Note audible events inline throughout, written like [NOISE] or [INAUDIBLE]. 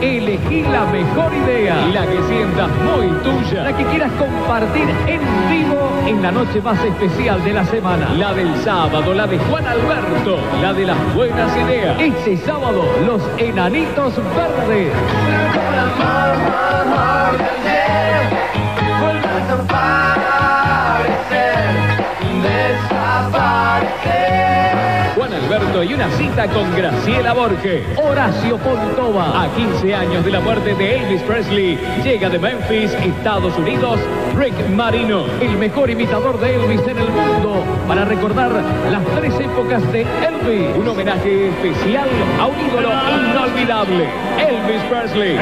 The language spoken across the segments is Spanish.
Elegí la mejor idea, la que sientas muy tuya, la que quieras compartir en vivo en la noche más especial de la semana. La del sábado, la de Juan Alberto, la de las buenas ideas. Este sábado, los enanitos verdes. Y una cita con Graciela Borges. Horacio Pontova, a 15 años de la muerte de Elvis Presley, llega de Memphis, Estados Unidos, Rick Marino, el mejor imitador de Elvis en el mundo, para recordar las tres épocas de Elvis. Un homenaje especial a un ídolo inolvidable, Elvis Presley.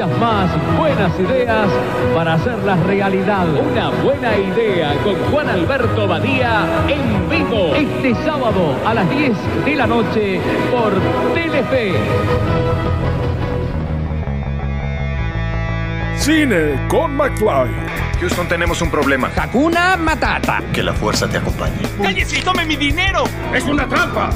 Muchas más buenas ideas para hacerlas realidad. Una buena idea con Juan Alberto Badía en vivo este sábado a las 10 de la noche por Telefe. Cine con McFly. Houston, tenemos un problema. Hakuna Matata. Que la fuerza te acompañe. ¡Cállese y tome mi dinero! ¡Es una trampa!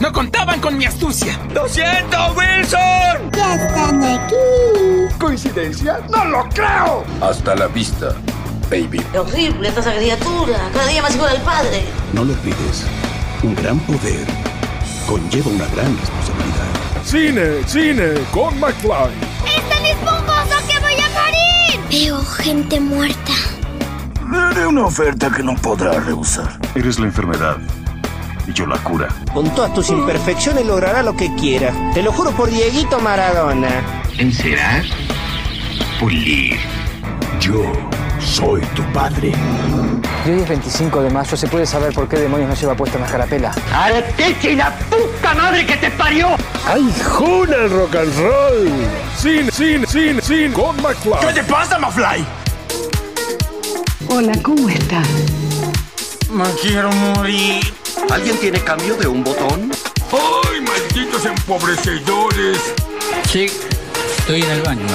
¡No contaban con mi astucia! ¡Lo siento, Wilson! Ya están aquí. ¿Coincidencia? ¡No lo creo! Hasta la vista, baby. Qué horrible esta criatura. Cada día más igual al padre. No lo olvides. Un gran poder conlleva una gran responsabilidad. Cine, cine con McFly. ¡Están esponjoso que voy a morir! Veo gente muerta. Le haré una oferta que no podrá rehusar. Eres la enfermedad y yo la cura. Con todas tus imperfecciones logrará lo que quiera. Te lo juro por Dieguito Maradona. Encerar, pulir. Yo soy tu padre. Y hoy es 25 de mayo, ¿se puede saber por qué demonios no lleva puesta una carapela? ¡Arteche y la puta madre que te parió! ¡Ay, juna el rock and roll! Cine, cine, cine, cine con McFly. ¿Qué te pasa, Mafly? Hola, ¿cómo estás? Me quiero morir. ¿Alguien tiene cambio de un botón? ¡Ay, malditos empobrecedores! Sí, estoy en el baño,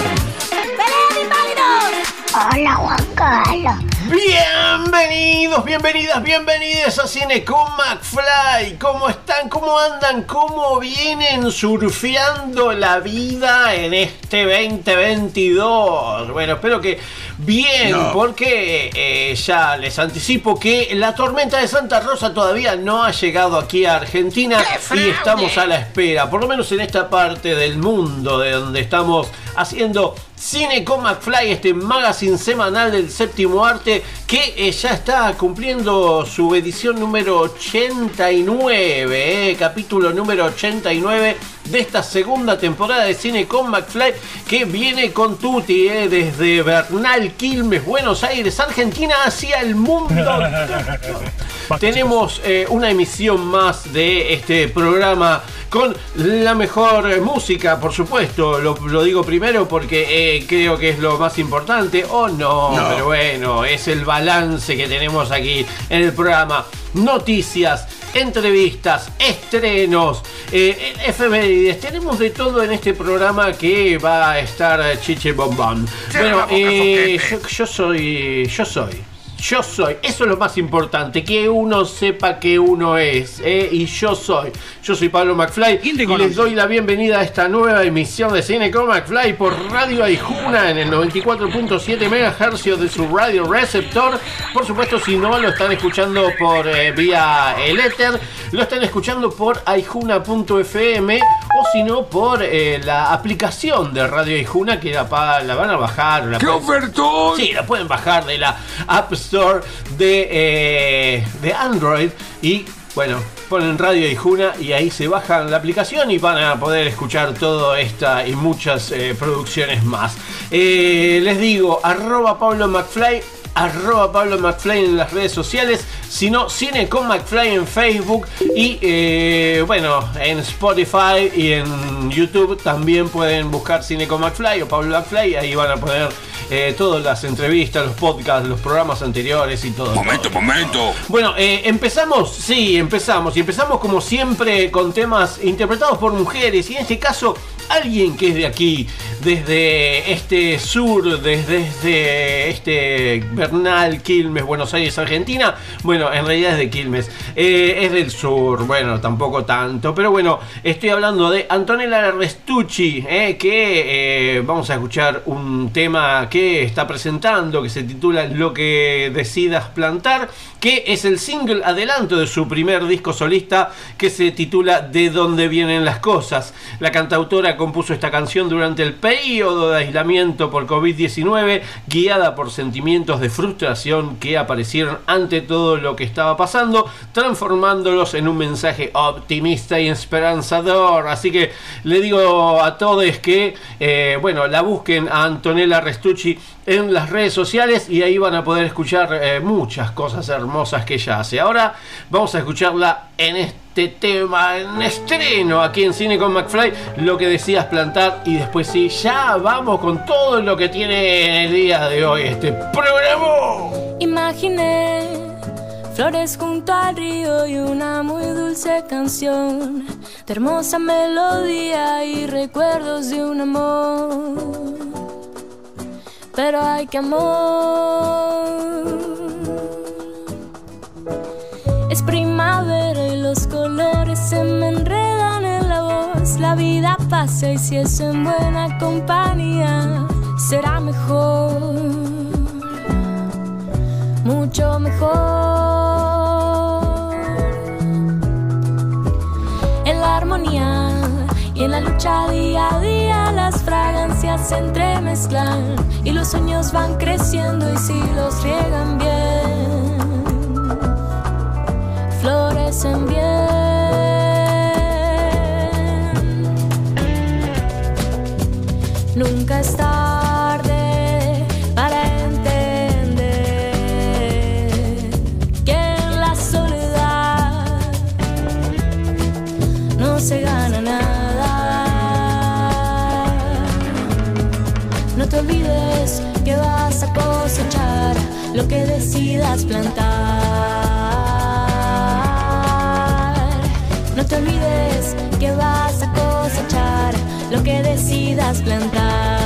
Hola, Juan Carlos. Bienvenidos, bienvenidas, bienvenidas a Cine con McFly. ¿Cómo están? ¿Cómo andan? ¿Cómo vienen surfeando la vida en este 2022? Bueno, espero que bien, porque eh, ya les anticipo que la tormenta de Santa Rosa todavía no ha llegado aquí a Argentina y estamos a la espera, por lo menos en esta parte del mundo de donde estamos haciendo Cine con McFly, este magazine semanal del séptimo arte que eh, ya está cumpliendo su edición número 89, eh, capítulo número 89 de esta segunda temporada de Cine con McFly que viene con Tuti eh, desde Bernal, Quilmes, Buenos Aires, Argentina hacia el mundo. [LAUGHS] Tenemos eh, una emisión más de este programa con la mejor música, por supuesto. Lo, lo digo primero porque eh, creo que es lo más importante. O no, pero bueno, es el balance que tenemos aquí en el programa. Noticias, entrevistas, estrenos, eh, efemérides. Tenemos de todo en este programa que va a estar chiche bombón. Bueno, eh, yo, yo soy. Yo soy. Yo soy, eso es lo más importante, que uno sepa que uno es, ¿eh? y yo soy. Yo soy Pablo McFly y les doy la bienvenida a esta nueva emisión de Cine con McFly por Radio Aijuna en el 94.7 MHz de su radio receptor. Por supuesto, si no lo están escuchando por eh, vía el éter, lo están escuchando por aijuna.fm o si no por eh, la aplicación de Radio Aijuna que la, van a bajar. La ¡Qué pueden- ofertón! Sí, la pueden bajar de la App De, eh, de Android y bueno, ponen Radio Aijuna y ahí se bajan la aplicación y van a poder escuchar toda esta y muchas eh, producciones más. Eh, les digo, arroba Pablo McFly. Arroba Pablo McFly en las redes sociales, sino Cine con McFly en Facebook y eh, bueno, en Spotify y en YouTube también pueden buscar Cine con McFly o Pablo McFly, ahí van a poner eh, todas las entrevistas, los podcasts, los programas anteriores y todo. Momento, momento. Bueno, eh, empezamos, sí, empezamos. Y empezamos como siempre con temas interpretados por mujeres. Y en este caso alguien que es de aquí, desde este sur, desde este, este Bernal, Quilmes, Buenos Aires, Argentina. Bueno, en realidad es de Quilmes, eh, es del sur, bueno, tampoco tanto, pero bueno, estoy hablando de Antonella Restucci, eh, que eh, vamos a escuchar un tema que está presentando, que se titula Lo que decidas plantar, que es el single adelanto de su primer disco solista, que se titula De dónde vienen las cosas. La cantautora compuso esta canción durante el periodo de aislamiento por COVID-19, guiada por sentimientos de frustración que aparecieron ante todo lo que estaba pasando, transformándolos en un mensaje optimista y esperanzador. Así que le digo a todos que, eh, bueno, la busquen a Antonella Restucci en las redes sociales y ahí van a poder escuchar eh, muchas cosas hermosas que ella hace. Ahora vamos a escucharla en este tema, en estreno aquí en Cine con McFly, lo que decías plantar y después sí, ya vamos con todo lo que tiene en el día de hoy este programa. Imaginé flores junto al río y una muy dulce canción de hermosa melodía y recuerdos de un amor pero hay que amor. Es primavera y los colores se me enredan en la voz. La vida pasa y si es en buena compañía, será mejor, mucho mejor. En la armonía y en la lucha día a día las fragancias se entremezclan y los sueños van creciendo y si los riegan bien, Nunca es tarde para entender que en la soledad no se gana nada. No te olvides que vas a cosechar lo que decidas plantar. No te olvides que vas a cosechar lo que decidas plantar.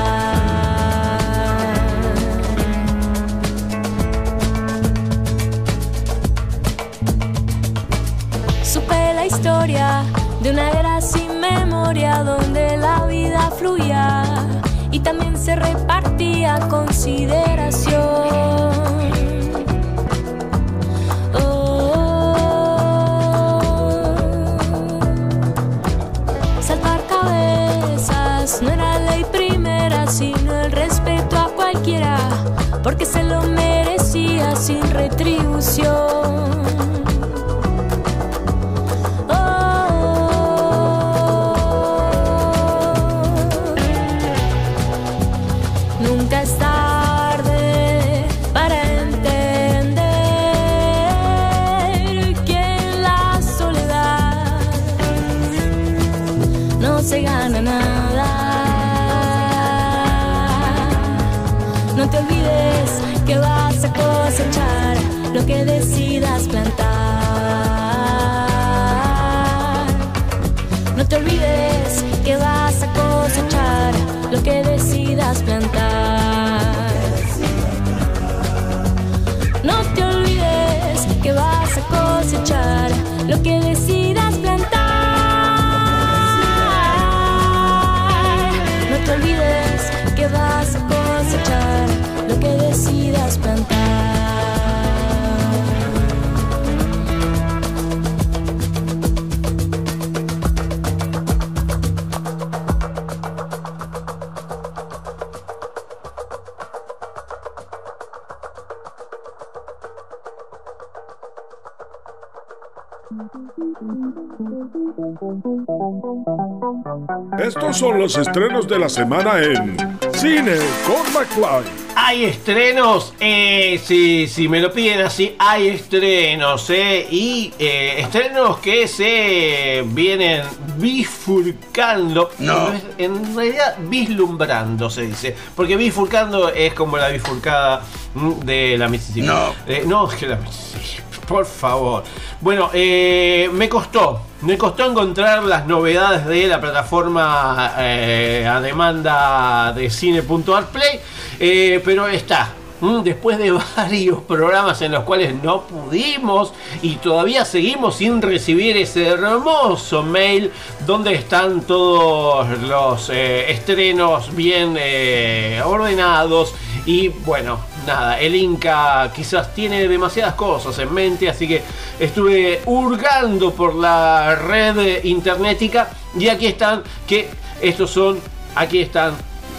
Supe la historia de una era sin memoria donde la vida fluía y también se repartía consideración. Retribución. Lo que decidas plantar. No te olvides que vas a cosechar lo que decidas plantar. No te olvides que vas a cosechar Estos son los estrenos de la semana en Cine con McFly. Hay estrenos, eh, si, si me lo piden así, hay estrenos, eh, y eh, estrenos que se vienen bifurcando, No. es- en realidad vislumbrando se dice, porque bifurcando es como la bifurcada mm, de la Mississippi. No. Eh, no, es que la Mississippi. Por favor. Bueno, eh, me costó. Me costó encontrar las novedades de la plataforma eh, a demanda de cine.art play. eh, pero está. Después de [LAUGHS] varios programas en los cuales no pudimos y todavía seguimos sin recibir ese hermoso mail donde están todos los eh, estrenos bien ordenados y bueno, nada, el Inca quizás tiene demasiadas cosas en mente, así que estuve hurgando por la red internetica y aquí están, que estos son, aquí están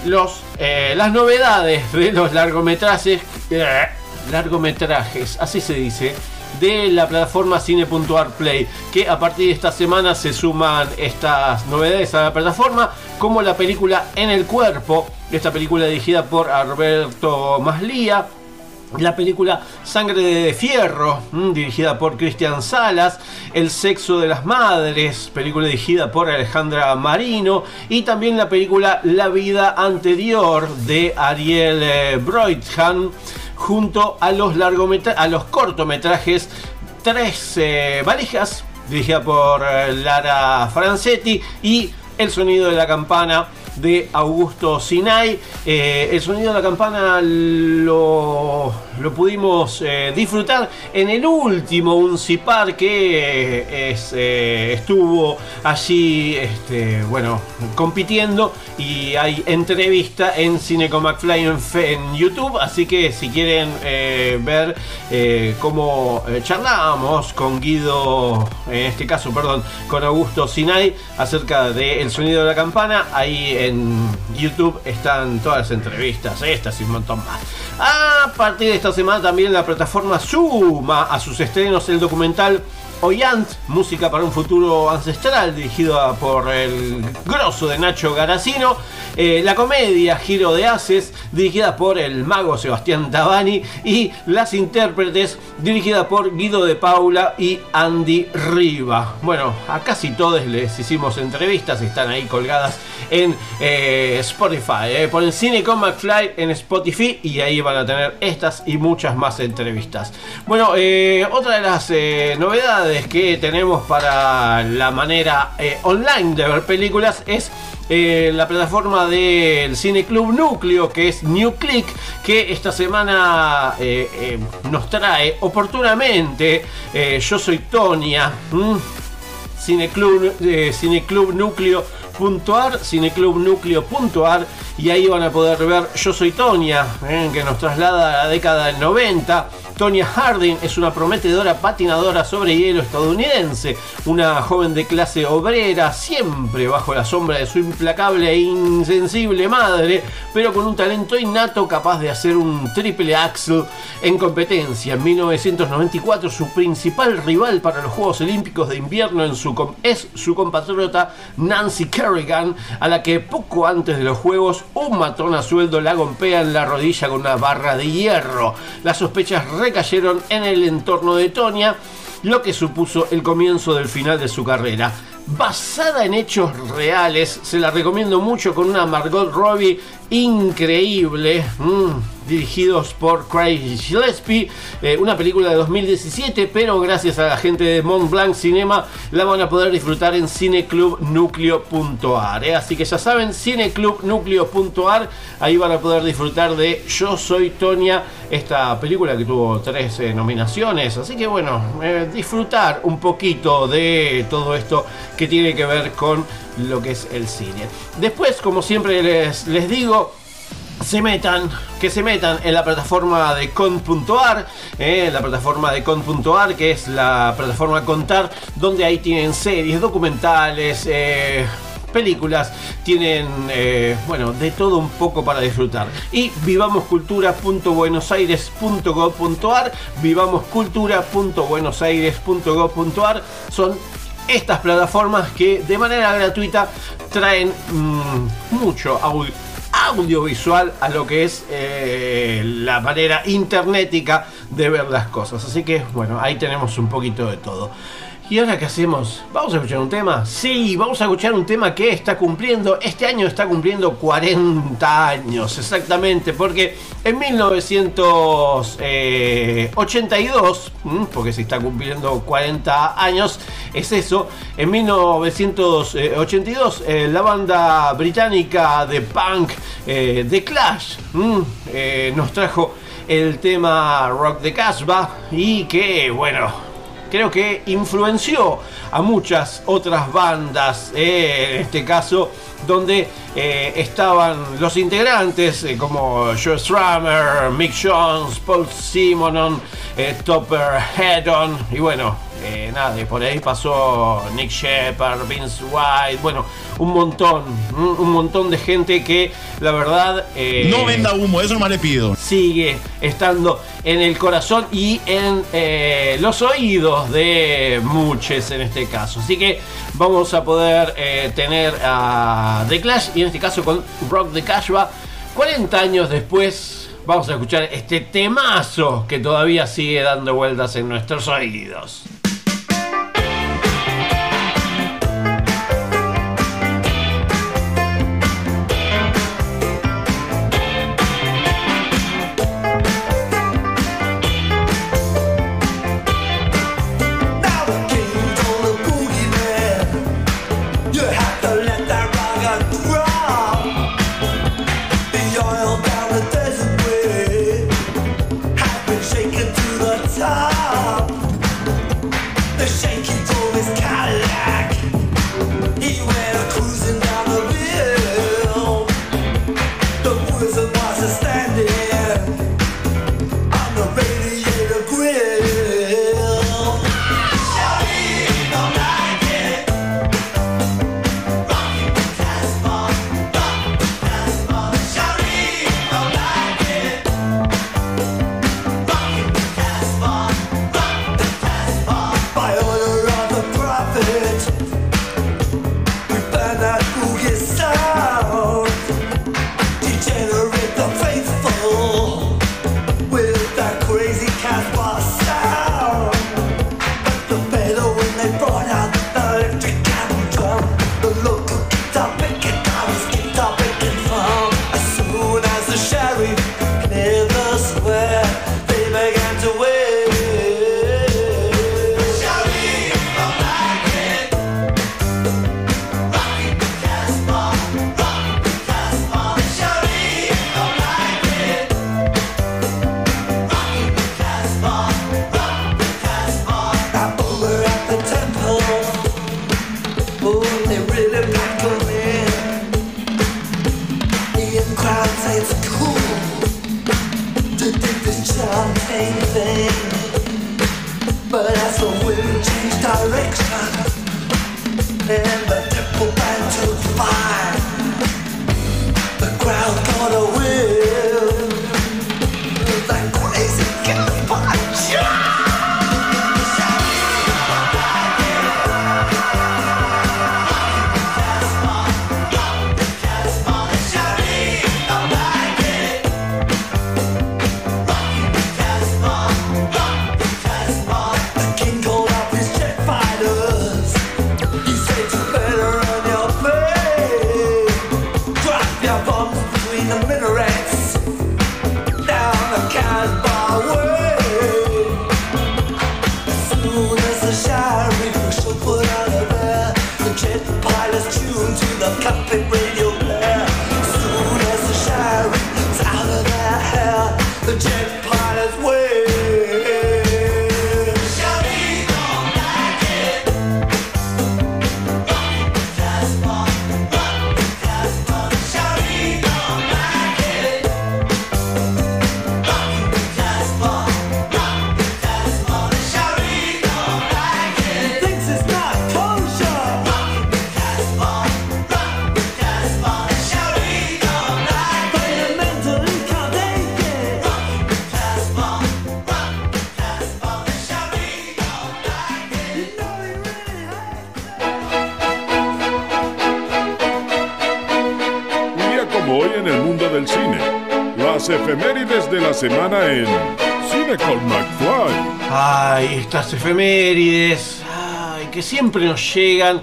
los, eh, las novedades de los largometrajes, eh, largometrajes, así se dice, de la plataforma cine.ar play, que a partir de esta semana se suman estas novedades a la plataforma, como la película En el cuerpo, esta película dirigida por Alberto Maslía, la película Sangre de Fierro, mm, dirigida por Cristian Salas, El sexo de las madres, película dirigida por Alejandra Marino, y también la película La vida anterior de Ariel eh, Broidhan, junto a los, a los cortometrajes Tres eh, valijas, dirigida por eh, Lara Francetti, y El sonido de la campana de Augusto Sinai. Eh, el sonido de la campana lo, lo pudimos eh, disfrutar en el último Uncipar que eh, es, estuvo allí este, bueno, compitiendo y hay entrevista en Cine con McFly en, en YouTube. Así que si quieren ver cómo charlamos con Guido, en este caso, perdón, con Augusto Sinai acerca del sonido de la campana, ahí en YouTube están todas las entrevistas, estas y un montón más. A partir de esta semana también la plataforma suma a sus estrenos el documental Oyant, música para un futuro ancestral, dirigido por el grosso de Nacho Garacino. Eh, la comedia Giro de Haces, dirigida por el mago Sebastián Tabani. Y las intérpretes, dirigida por Guido de Paula y Andy Riva. Bueno, a casi todos les hicimos entrevistas, están ahí colgadas en eh, Spotify. Eh. Ponen Cine con McFly en Spotify y ahí van a tener estas y muchas más entrevistas. Bueno, otra de las eh, que tenemos para la manera eh, online de ver películas es eh, la plataforma del Cine Club Núcleo, que es New Click, que esta semana eh, nos trae oportunamente Yo Soy Tonia. ¿m? Cineclub, eh, cineclubnucleo.ar, cineclubnucleo.ar y ahí van a poder ver Yo Soy Tonia, que nos traslada a la década del 90. Tonya Harding es una prometedora patinadora sobre hielo estadounidense, una joven de clase obrera, siempre bajo la sombra de su implacable e insensible madre, pero con un talento innato capaz de hacer un triple axel en competencia. En 1994 su principal rival para los Juegos Olímpicos de Invierno es su compatriota Nancy Kerrigan, a la que poco antes de los Juegos un matón a sueldo la golpea en la rodilla con una barra de hierro. Las sospechas recayeron en el entorno de Tonya, lo que supuso el comienzo del final de su carrera. Basada en hechos reales, se la recomiendo mucho con una Margot Robbie increíble, mm, dirigidos por Craig Gillespie, eh, una película de 2017, pero gracias a la gente de Mont Blanc Cinema la van a poder disfrutar en cineclubnucleo.ar. eh. Así que ya saben, cineclubnucleo.ar, ahí van a poder disfrutar de Yo Soy Tonia, esta película que tuvo tres eh, nominaciones. Así que bueno, eh, disfrutar un poquito de todo esto que tiene que ver con lo que es el cine. Después, como siempre les, les digo, se metan, que se metan en la plataforma de con.ar, eh, la plataforma de con.ar, que es la plataforma Contar, donde ahí tienen series, documentales, eh, películas, tienen, eh, bueno, de todo un poco para disfrutar. Y vivamoscultura.buenosaires.gov.ar, vivamoscultura.buenosaires.gov.ar son estas plataformas que de manera gratuita traen mm, mucho audio audiovisual a lo que es eh, la manera internetica de ver las cosas. Así que bueno, ahí tenemos un poquito de todo. ¿Y ahora qué hacemos? ¿Vamos a escuchar un tema? Sí, vamos a escuchar un tema que está cumpliendo, este año está cumpliendo 40 años, exactamente, porque en 1982, porque se está cumpliendo 40 años, es eso, en 1982 eh, la banda británica de punk eh, The Clash eh, nos trajo el tema Rock de Casbah y que, bueno, creo que influenció a muchas otras bandas, en este caso, donde eh, estaban los integrantes eh, como Joe Strummer, Mick Jones, Paul Simonon, eh, Topper Headon y bueno, eh, nada, por ahí pasó Nick Shepard, Vince White, bueno, un montón, un, montón de gente que la verdad... No venda humo, eso no le pido. Sigue estando en el corazón y en los oídos de muchos en este caso. Así que vamos a poder tener a The Clash y en este caso con Rock the Cashba 40 años después vamos a escuchar este temazo que todavía sigue dando vueltas en nuestros oídos. Semana en Cine con McFly. Ay, estas efemérides. Ay, que siempre nos llegan.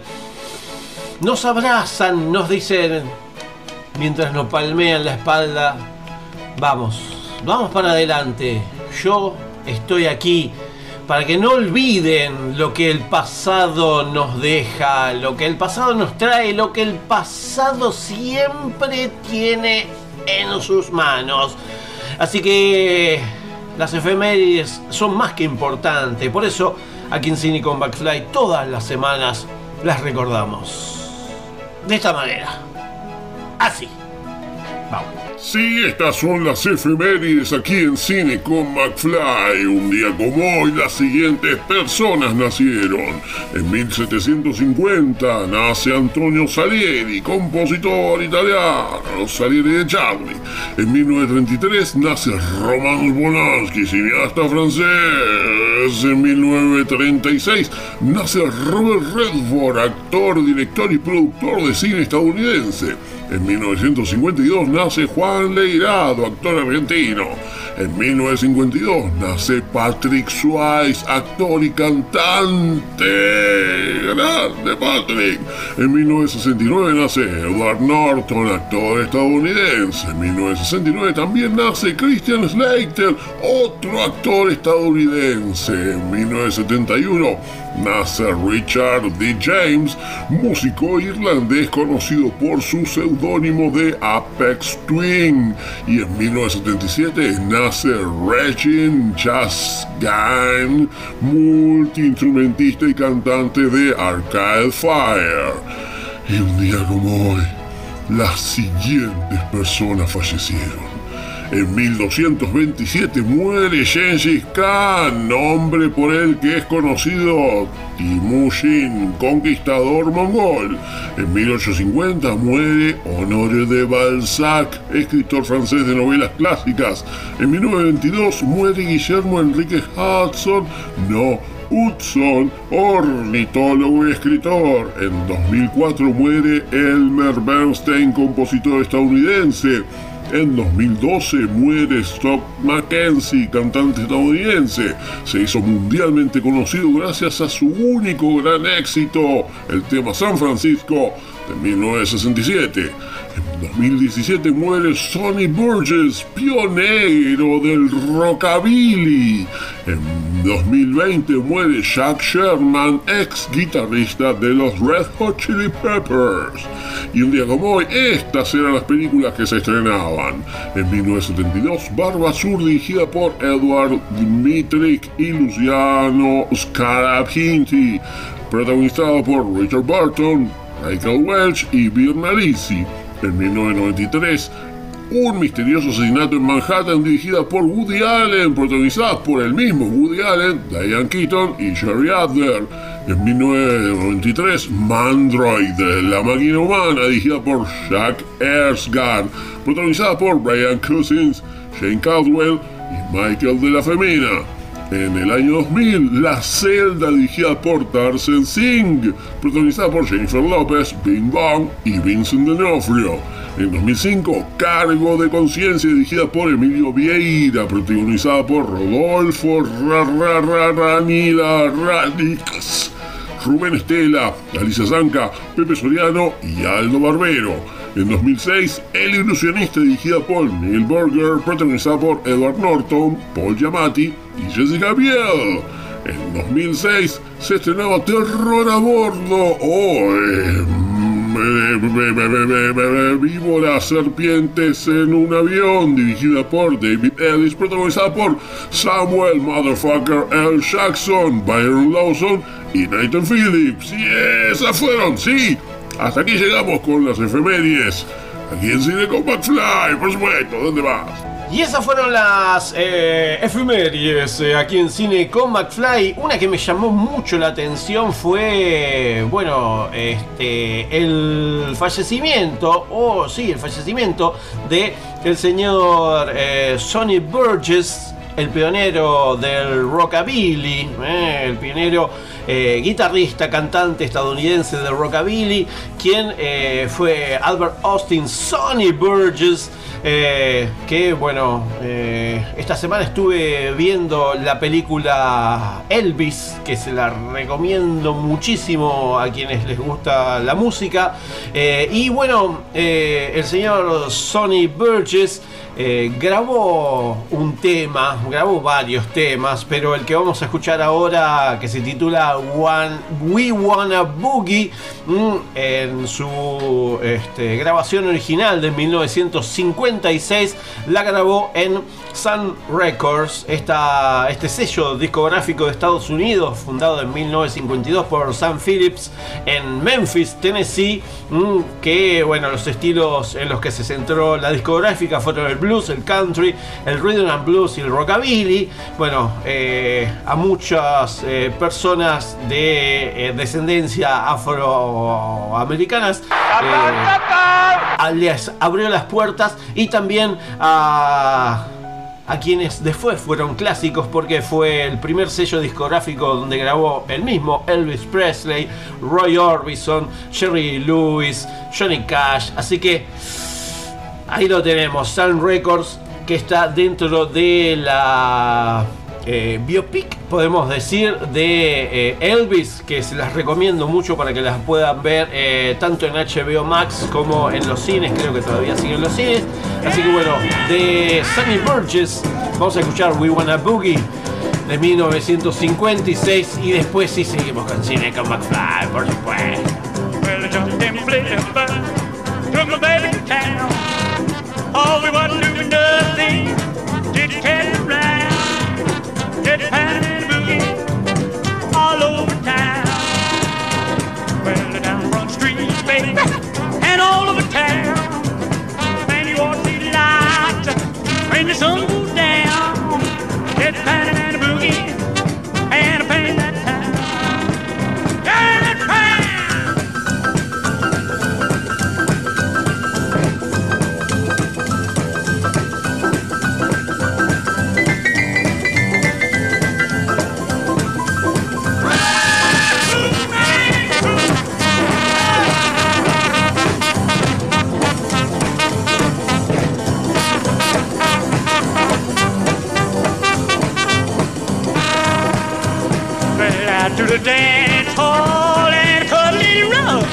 Nos abrazan, nos dicen. Mientras nos palmean la espalda. Vamos, vamos para adelante. Yo estoy aquí para que no olviden lo que el pasado nos deja, lo que el pasado nos trae, lo que el pasado siempre tiene en sus manos. Así que las efemérides son más que importantes, por eso aquí en Cine con Backfly todas las semanas las recordamos. De esta manera. Así. Vamos. Sí, estas son las efemérides aquí en Cine con McFly. Un día como hoy, las siguientes personas nacieron. En 1750 nace Antonio Salieri, compositor italiano, Salieri de Charlie. En 1933 nace Roman Polanski, cineasta francés. En 1936 nace Robert Redford, actor, director y productor de cine estadounidense. En 1952 nace Juan Leirado, actor argentino. En 1952 nace Patrick Swayze, actor y cantante. Grande Patrick. En 1969 nace Edward Norton, actor estadounidense. En 1969 también nace Christian Slater, otro actor estadounidense. En 1971 nace Richard D. James, músico irlandés conocido por su seudónimo de Apex Twin. Y en 1977 nace Regin Chasgain, multiinstrumentista y cantante de Arcade Fire. Y un día como hoy, las siguientes personas fallecieron. En 1227 muere Gengis Khan, nombre por el que es conocido Timujin, conquistador mongol. En 1850 muere Honoré de Balzac, escritor francés de novelas clásicas. En 1922 muere Guillermo Enrique Hudson, no Hudson, ornitólogo y escritor. En 2004 muere Elmer Bernstein, compositor estadounidense. En 2012 muere Stock Mackenzie, cantante estadounidense. Se hizo mundialmente conocido gracias a su único gran éxito, el tema San Francisco de 1967. En 2017 muere Sonny Burgess, pionero del rockabilly. En 2020 muere Jack Sherman, ex guitarrista de los Red Hot Chili Peppers. Y un día como hoy, estas eran las películas que se estrenaban. En 1972, Barba Azul dirigida por Edward Dmitrik y Luciano Scarabinti, protagonizado por Richard Burton, Michael Welch y Bill Nalisi. En 1993, un misterioso asesinato en Manhattan dirigida por Woody Allen, protagonizada por el mismo Woody Allen, Diane Keaton y Sherry Adler. En 1993, Mandroid, la máquina humana, dirigida por Jack Ersgard, protagonizada por Brian Cousins, Shane Caldwell y Michael de la Femina. En el año 2000, La Celda, dirigida por Tarzan Singh, protagonizada por Jennifer López, Bing Bong y Vincent D'Onofrio. En 2005, Cargo de Conciencia, dirigida por Emilio Vieira, protagonizada por Rodolfo Ranila Radix, Rubén Estela, Alicia Zanca, Pepe Soriano y Aldo Barbero. En 2006, El Ilusionista, dirigida por Neil Burger, protagonizada por Edward Norton, Paul Giamatti y Jessica Biel. En 2006 se estrenaba Terror a Bordo o eh, Víboras Serpientes en un avión, dirigida por David Ellis, protagonizada por Samuel Motherfucker L. Jackson, Byron Lawson y Nathan Phillips. Y esas fueron, sí. Hasta aquí llegamos con las efemérides. Aquí en Cine con McFly, por supuesto. ¿Dónde vas? Y esas fueron las eh, efemérides eh, aquí en Cine con McFly. Una que me llamó mucho la atención fue, bueno, este, el fallecimiento, o sí, el fallecimiento de el señor eh, Sonny Burgess, el pionero del rockabilly, el pionero eh, guitarrista, cantante estadounidense de rockabilly, quien eh, fue Albert Austin Sonny Burgess. eh, que bueno, esta semana estuve viendo la película Elvis, que se la recomiendo muchísimo a quienes les gusta la música. Y bueno, el señor Sonny Burgess eh, grabó un tema, grabó varios temas, pero el que vamos a escuchar ahora, que se titula One, We Wanna Boogie, mm, en su este, grabación original de 1956, la grabó en Sun Records, esta, este sello discográfico de Estados Unidos, fundado en 1952 por Sam Phillips en Memphis, Tennessee, mm, que bueno, los estilos en los que se centró la discográfica fueron el blues, el country, el rhythm and blues y el rockabilly. Bueno, eh, a muchas eh, personas de eh, descendencia afroamericanas eh, les abrió las puertas y también a a quienes después fueron clásicos porque fue el primer sello discográfico donde grabó el mismo Elvis Presley, Roy Orbison, Jerry Lewis, Johnny Cash, así que ahí lo tenemos, Sun Records que está dentro de la eh, biopic, podemos decir, de eh, Elvis, que se las recomiendo mucho para que las puedan ver eh, tanto en HBO Max como en los cines, creo que todavía siguen los cines. Así que bueno, de Sunny Burgess vamos a escuchar We Wanna Boogie de 1956 y después sí seguimos con Cine con McFly, por supuesto. All pound and boogie all over town. Well, down Front Street, baby, [LAUGHS] and all over town. You ought to see the lights when the sun Out to the dance hall and cut a little rug.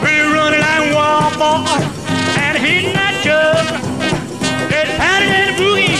We're running like boys and hitting that jug. Just pounding and boogie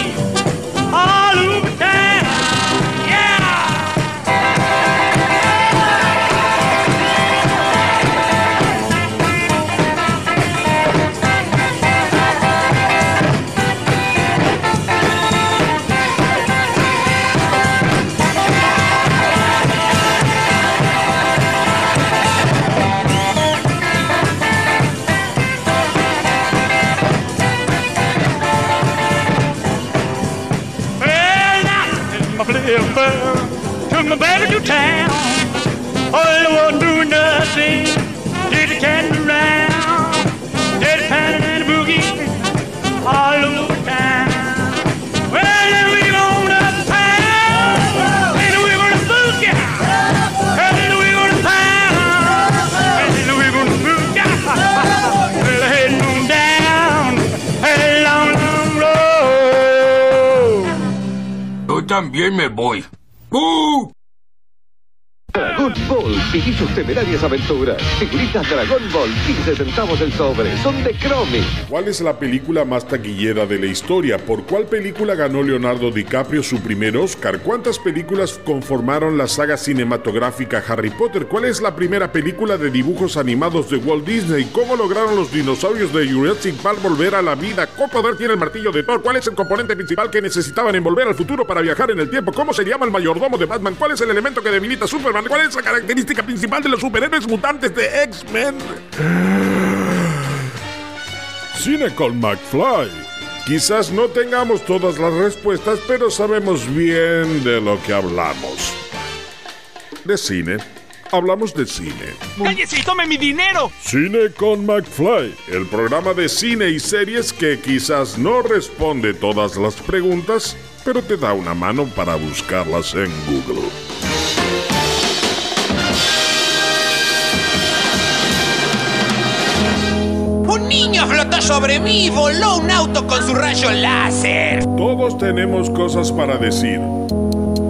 flipper took my baby to town. All I wasn't doing nothing, did the cat around, did the pounding and the boogie all también me voy. ¡Uh! Dragon Ball, viví sus temerarias aventuras. Figuritas Dragon Ball, 15 centavos el sobre, son de Chrome. ¿Cuál es la película más taquillera de la historia? ¿Por cuál película ganó Leonardo DiCaprio su primer Oscar? ¿Cuántas películas conformaron la saga cinematográfica Harry Potter? ¿Cuál es la primera película de dibujos animados de Walt Disney? ¿Cómo lograron los dinosaurios de Jurassic Park volver a la vida? ¿Qué poder tiene el martillo de Thor? ¿Cuál es el componente principal que necesitaban en volver al futuro para viajar en el tiempo? ¿Cómo se llama el mayordomo de Batman? ¿Cuál es el elemento que debilita Superman? ¿Cuál es la característica principal de los superhéroes mutantes de X-Men? [SIGHS] Cine con McFly. Quizás no tengamos todas las respuestas, pero sabemos bien de lo que hablamos. De cine. Hablamos de cine. ¡Cállese y tome mi dinero! Cine con McFly, el programa de cine y series que quizás no responde todas las preguntas, pero te da una mano para buscarlas en Google. Sobre mí y voló un auto con su rayo láser. Todos tenemos cosas para decir.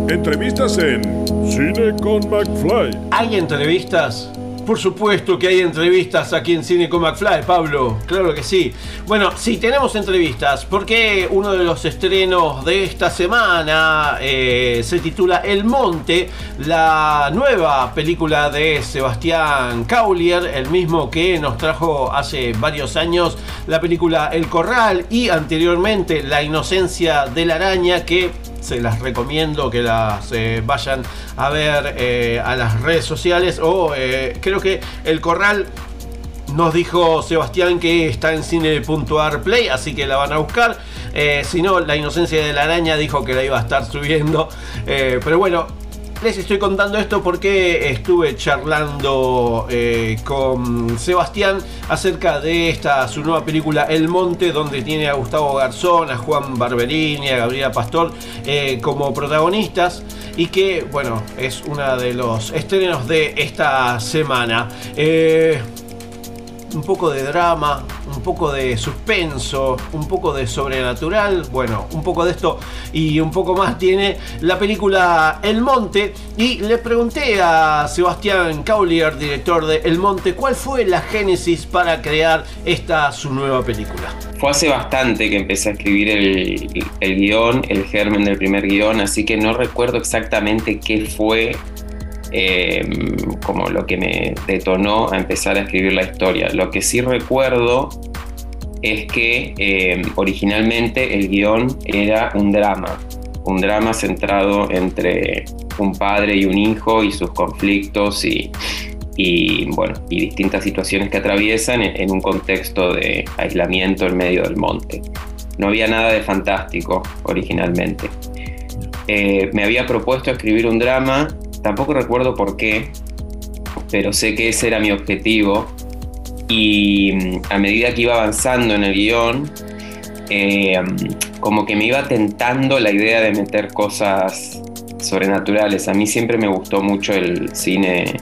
Entrevistas en Cine con McFly. ¿Hay entrevistas? Por supuesto que hay entrevistas aquí en Cine con McFly, Pablo. Claro que sí. Bueno, sí, tenemos entrevistas porque uno de los estrenos de esta semana eh, se titula El Monte, la nueva película de Sebastián Caulier, el mismo que nos trajo hace varios años la película El Corral y anteriormente La Inocencia de la Araña que se las recomiendo que las eh, vayan a ver eh, a las redes sociales. O eh, creo que el corral nos dijo Sebastián que está en cine.ar play así que la van a buscar. Si no la inocencia de la araña dijo que la iba a estar subiendo. Pero bueno les estoy contando esto porque estuve charlando eh, con Sebastián acerca de esta su nueva película El Monte, donde tiene a Gustavo Garzón, a Juan Barberini, a Gabriela Pastor eh, como protagonistas y que, bueno, es uno de los estrenos de esta semana. Eh, un poco de drama, un poco de suspenso, un poco de sobrenatural, bueno, un poco de esto y un poco más tiene la película El Monte y le pregunté a Sebastián Caulier, director de El Monte, cuál fue la génesis para crear esta su nueva película. Fue hace bastante que empecé a escribir el, el guion, el germen del primer guion, así que no recuerdo exactamente qué fue eh, como lo que me detonó a empezar a escribir la historia. Lo que sí recuerdo es que eh, originalmente el guion era un drama, un drama centrado entre un padre y un hijo y sus conflictos y, bueno, y distintas situaciones que atraviesan en, un contexto de aislamiento en medio del monte. No había nada de fantástico originalmente. Eh, me había propuesto escribir un drama Tampoco recuerdo por qué, pero sé que ese era mi objetivo. Y mm, a medida que iba avanzando en el guion, eh, como que me iba tentando la idea de meter cosas sobrenaturales. A mí siempre me gustó mucho el cine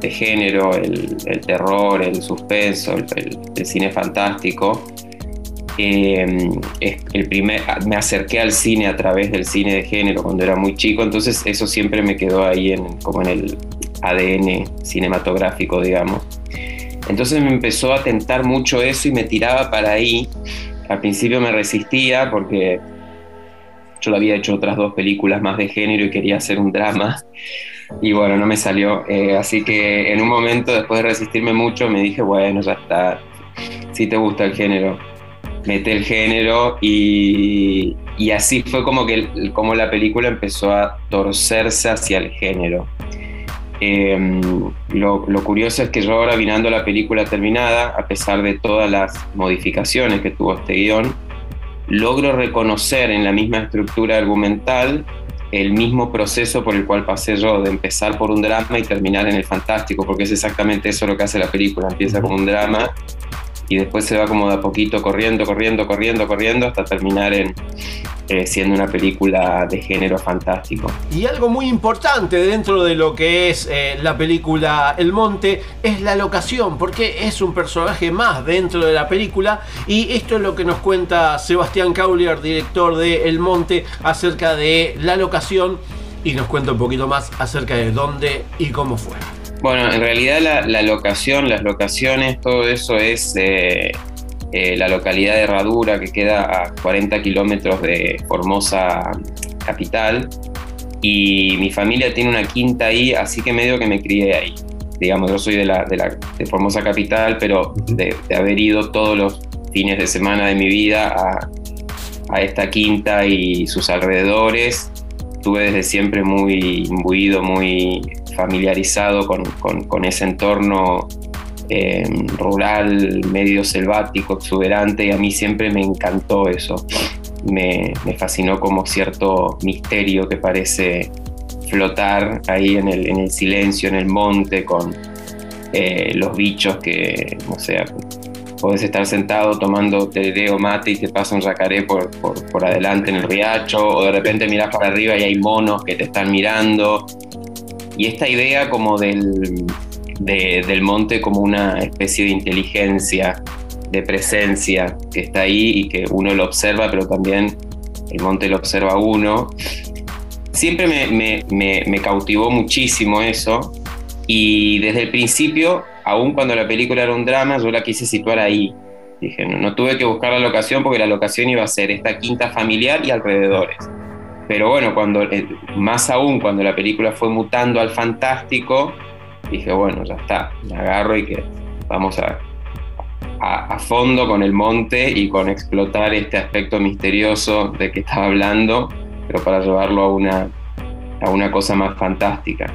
de género, el, terror, el suspenso, el cine fantástico. Em, el primer, me acerqué al cine a través del cine de género cuando era muy chico, entonces eso siempre me quedó ahí en, como en el ADN cinematográfico, digamos. Entonces me empezó a tentar mucho eso y me tiraba para ahí. Al principio me resistía porque yo había hecho otras dos películas más de género y quería hacer un drama. Y bueno, no me salió. Eh, así que en un momento, después de resistirme mucho, me dije, bueno, ya está. Si te gusta el género, mete el género y, así fue como, que, como la película empezó a torcerse hacia el género. Em, lo, curioso es que yo ahora mirando la película terminada, a pesar de todas las modificaciones que tuvo este guion, logro reconocer en la misma estructura argumental el mismo proceso por el cual pasé yo, de empezar por un drama y terminar en el fantástico, porque es exactamente eso lo que hace la película, empieza como un drama y después se va como de a poquito corriendo, corriendo, corriendo, corriendo hasta terminar en eh, siendo una película de género fantástico. Y algo muy importante dentro de lo que es eh, la película El Monte es la locación, porque es un personaje más dentro de la película y esto es lo que nos cuenta Sebastián Caulier, director de El Monte, acerca de la locación y nos cuenta un poquito más acerca de dónde y cómo fue. Bueno, en realidad la, locación, las locaciones, todo eso es eh, eh, la localidad de Herradura, que queda a 40 kilómetros de Formosa capital. Y mi familia tiene una quinta ahí, así que medio que me crié ahí. Digamos, yo soy de, la, de, Formosa capital, pero de, haber ido todos los fines de semana de mi vida a, a esta quinta y sus alrededores, estuve desde siempre muy imbuido, muy familiarizado con, ese entorno eh, rural, medio selvático, exuberante, y a mí siempre me encantó eso. Me, fascinó como cierto misterio que parece flotar ahí en el, en el silencio, en el monte, con eh, los bichos que, no sé, podés estar sentado tomando o mate y te pasa un yacaré por, por, por, adelante en el riacho, o de repente miras para arriba y hay monos que te están mirando, y esta idea como del, del monte como una especie de inteligencia de presencia que está ahí y que uno lo observa, pero también el monte lo observa uno. Siempre me, me- me- me cautivó muchísimo eso y desde el principio, aun cuando la película era un drama, yo la quise situar ahí. Dije, no, no tuve que buscar la locación porque la locación iba a ser esta quinta familiar y alrededores. Pero bueno, cuando, eh, más aún cuando la película fue mutando al fantástico, dije, bueno, ya está, me agarro y que vamos a, a, a fondo con el monte y con explotar este aspecto misterioso de que estaba hablando, pero para llevarlo a una, a una cosa más fantástica.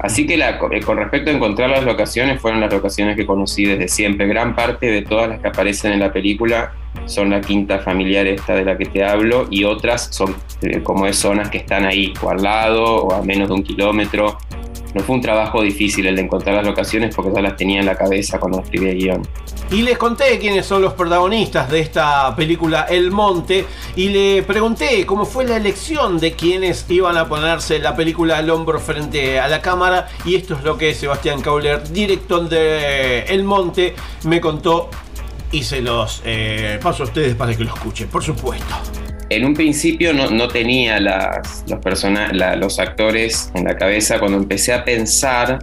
Así que la- eh, con respecto a encontrar las locaciones, fueron las locaciones que conocí desde siempre. Gran parte de todas las que aparecen en la película son la quinta familiar esta de la que te hablo y otras son eh, como es zonas que están ahí o al lado o a menos de un kilómetro. No fue un trabajo difícil el de encontrar las locaciones porque ya las tenía en la cabeza cuando escribí el guion. Y les conté quiénes son los protagonistas de esta película El Monte y le pregunté cómo fue la elección de quienes iban a ponerse la película al hombro frente a la cámara y esto es lo que Sebastián Cauler, director de El Monte, me contó y se los eh, paso a ustedes para que lo escuchen, por supuesto. En un principio no, no tenía las, los, persona- la- los actores en la cabeza. Cuando empecé a pensar,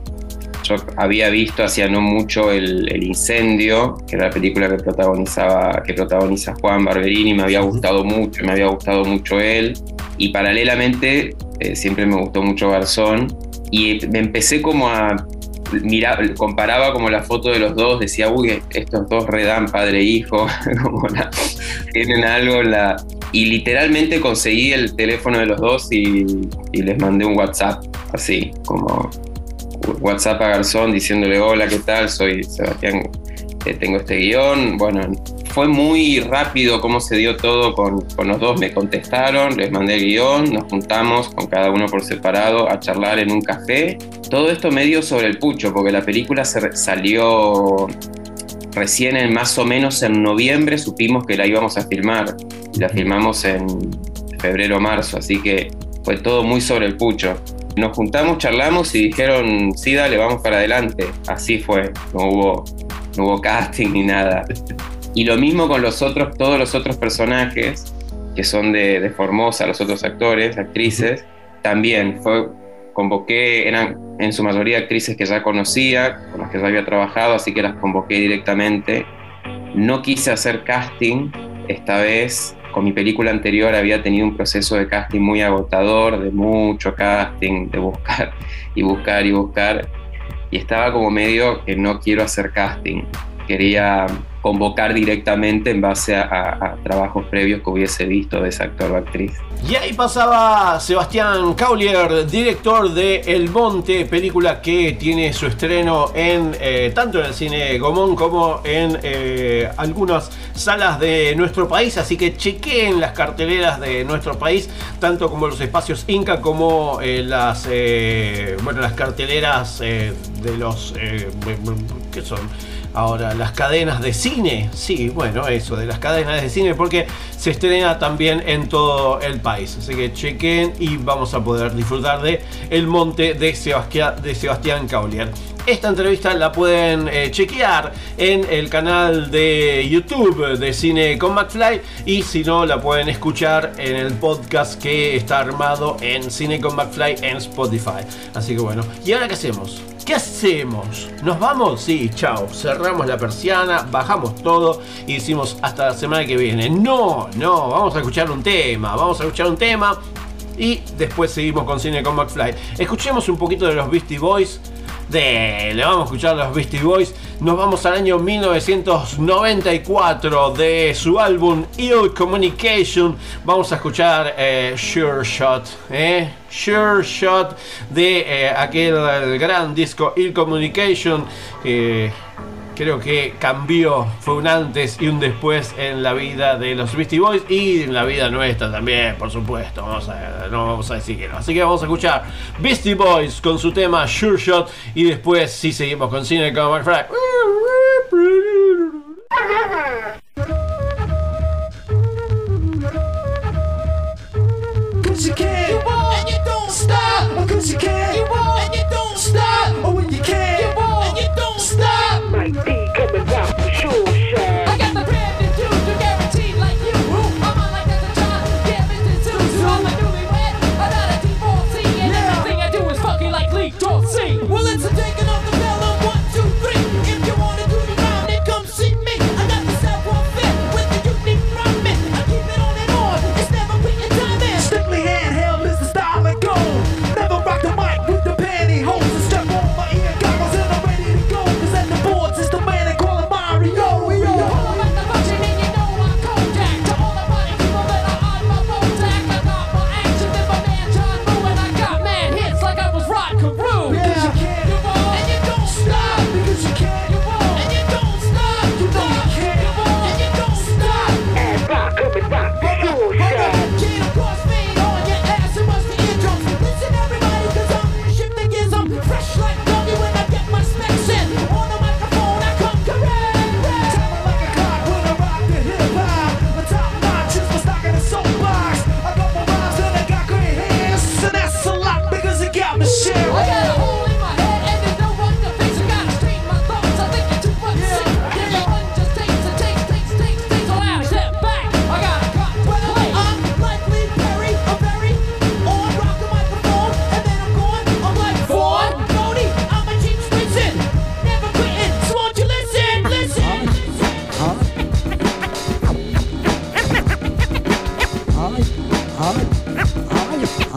yo había visto hacía no mucho el, el Incendio, que era la película que protagonizaba, que protagoniza Juan Barberini, me había gustado mucho, me había gustado mucho él. Y paralelamente eh, siempre me gustó mucho Garzón. Y me empecé como a mirar, comparaba como la foto de los dos, decía, uy, estos dos redan padre e hijo, [LAUGHS] como la- tienen algo la... Y literalmente conseguí el teléfono de los dos y, y les mandé un WhatsApp, así, como WhatsApp a Garzón diciéndole, hola, ¿qué tal? Soy Sebastián, eh, tengo este guion. Bueno, fue muy rápido cómo se dio todo con, con los dos. Me contestaron, les mandé el guion, nos juntamos con cada uno por separado a charlar en un café. Todo esto medio sobre el pucho, porque la película se salió recién en más o menos en noviembre, supimos que la íbamos a filmar. La filmamos en febrero o marzo, así que fue todo muy sobre el pucho. Nos juntamos, charlamos y dijeron, sí, dale, vamos para adelante. Así fue, no hubo, no hubo casting ni nada. Y lo mismo con los otros, todos los otros personajes que son de, de Formosa, los otros actores, actrices, también fue, convoqué, eran en su mayoría actrices que ya conocía, con las que ya había trabajado, así que las convoqué directamente. No quise hacer casting, esta vez con mi película anterior había tenido un proceso de casting muy agotador, de mucho casting, de buscar y buscar y buscar, y estaba como medio que no quiero hacer casting, quería convocar directamente en base a, trabajos previos que hubiese visto de ese actor o actriz. Y ahí pasaba Sebastián Caulier, director de El Monte, película que tiene su estreno en eh, tanto en el cine Gomón como en eh, algunas salas de nuestro país. Así que chequeen las carteleras de nuestro país, tanto como los espacios Inca como eh, las bueno las carteleras de los ¿qué son? Ahora, las cadenas de cine, sí, bueno, eso, de las cadenas de cine, porque se estrena también en todo el país. Así que chequen y vamos a poder disfrutar de El Monte de Sebastián, de Caulier. Esta entrevista la pueden eh, chequear en el canal de YouTube de Cine con McFly y si no la pueden escuchar en el podcast que está armado en Cine con McFly en Spotify. Así que bueno, ¿y ahora qué hacemos? ¿Qué hacemos? ¿Nos vamos? Sí, chao. Cerramos la persiana, bajamos todo y decimos hasta la semana que viene. No, no, vamos a escuchar un tema, vamos a escuchar un tema y después seguimos con Cine con McFly. Escuchemos un poquito de los Beastie Boys. De, le vamos a escuchar los Beastie Boys. Nos vamos al año 1994 de su álbum Ill Communication. Vamos a escuchar eh, Sure Shot. ¿eh? Sure Shot de eh, aquel eh, gran disco Ill Communication. Creo que cambió, fue un antes y un después en la vida de los Beastie Boys y en la vida nuestra también, por supuesto. Vamos a, no vamos a decir que no. Así que vamos a escuchar Beastie Boys con su tema Sure Shot y después sí seguimos con Cine con McFly. Cause you can, and you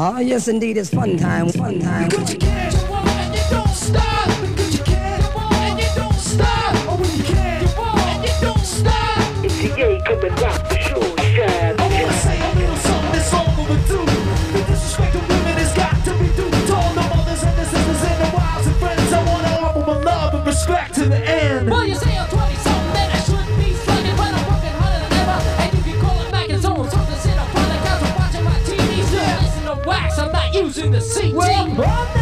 Oh, yes, indeed, it's fun time, fun time. to the seat. Well,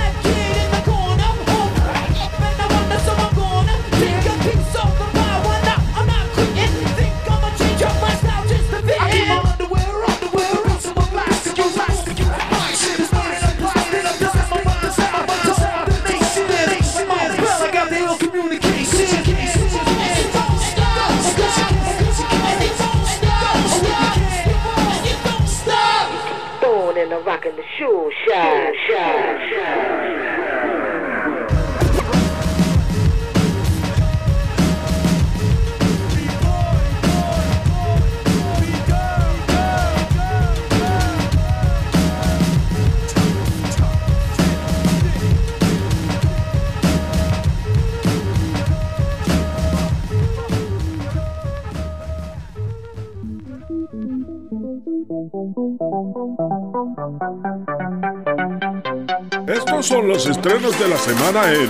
estrenos de la semana en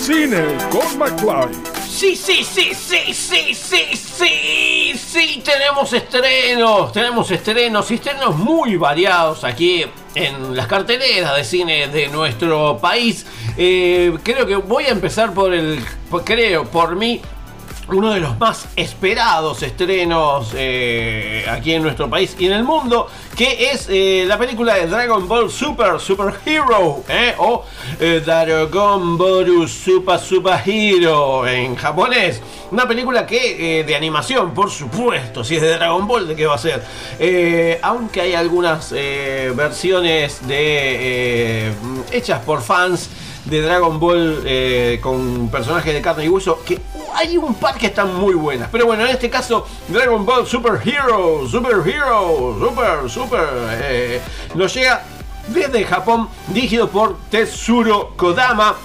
Cine con McFly. Sí, sí, sí, sí, sí, sí, sí, sí, tenemos estrenos, tenemos estrenos y estrenos muy variados aquí en las carteleras de cine de nuestro país. Eh, creo que voy a empezar por el, creo, por mí, uno de los más esperados estrenos eh, aquí en nuestro país y en el mundo, que es eh, la película de Dragon Ball Super Super Hero, eh, o Dragon Ball Super Super Hero en japonés. Una película que de animación, por supuesto, si es de Dragon Ball, ¿de qué va a ser? Aunque hay algunas versiones de hechas por fans de Dragon Ball eh, con personajes de carne y hueso que hay un par que están muy buenas. Pero bueno, en este caso, Dragon Ball Super Hero, Super Hero, Super, Super, eh, nos llega desde Japón, dirigido por Tetsuro Kodama.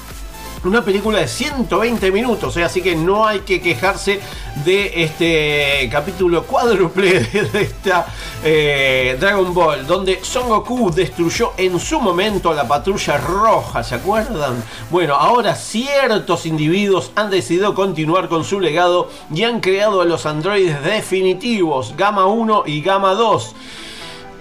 Una película de 120 minutos, eh, así que no hay que quejarse de este capítulo cuádruple [LAUGHS] de esta eh, Dragon Ball, donde Son Goku destruyó en su momento a la patrulla roja, ¿se acuerdan? Bueno, ahora ciertos individuos han decidido continuar con su legado y han creado a los androides definitivos, Gamma 1 y Gamma 2.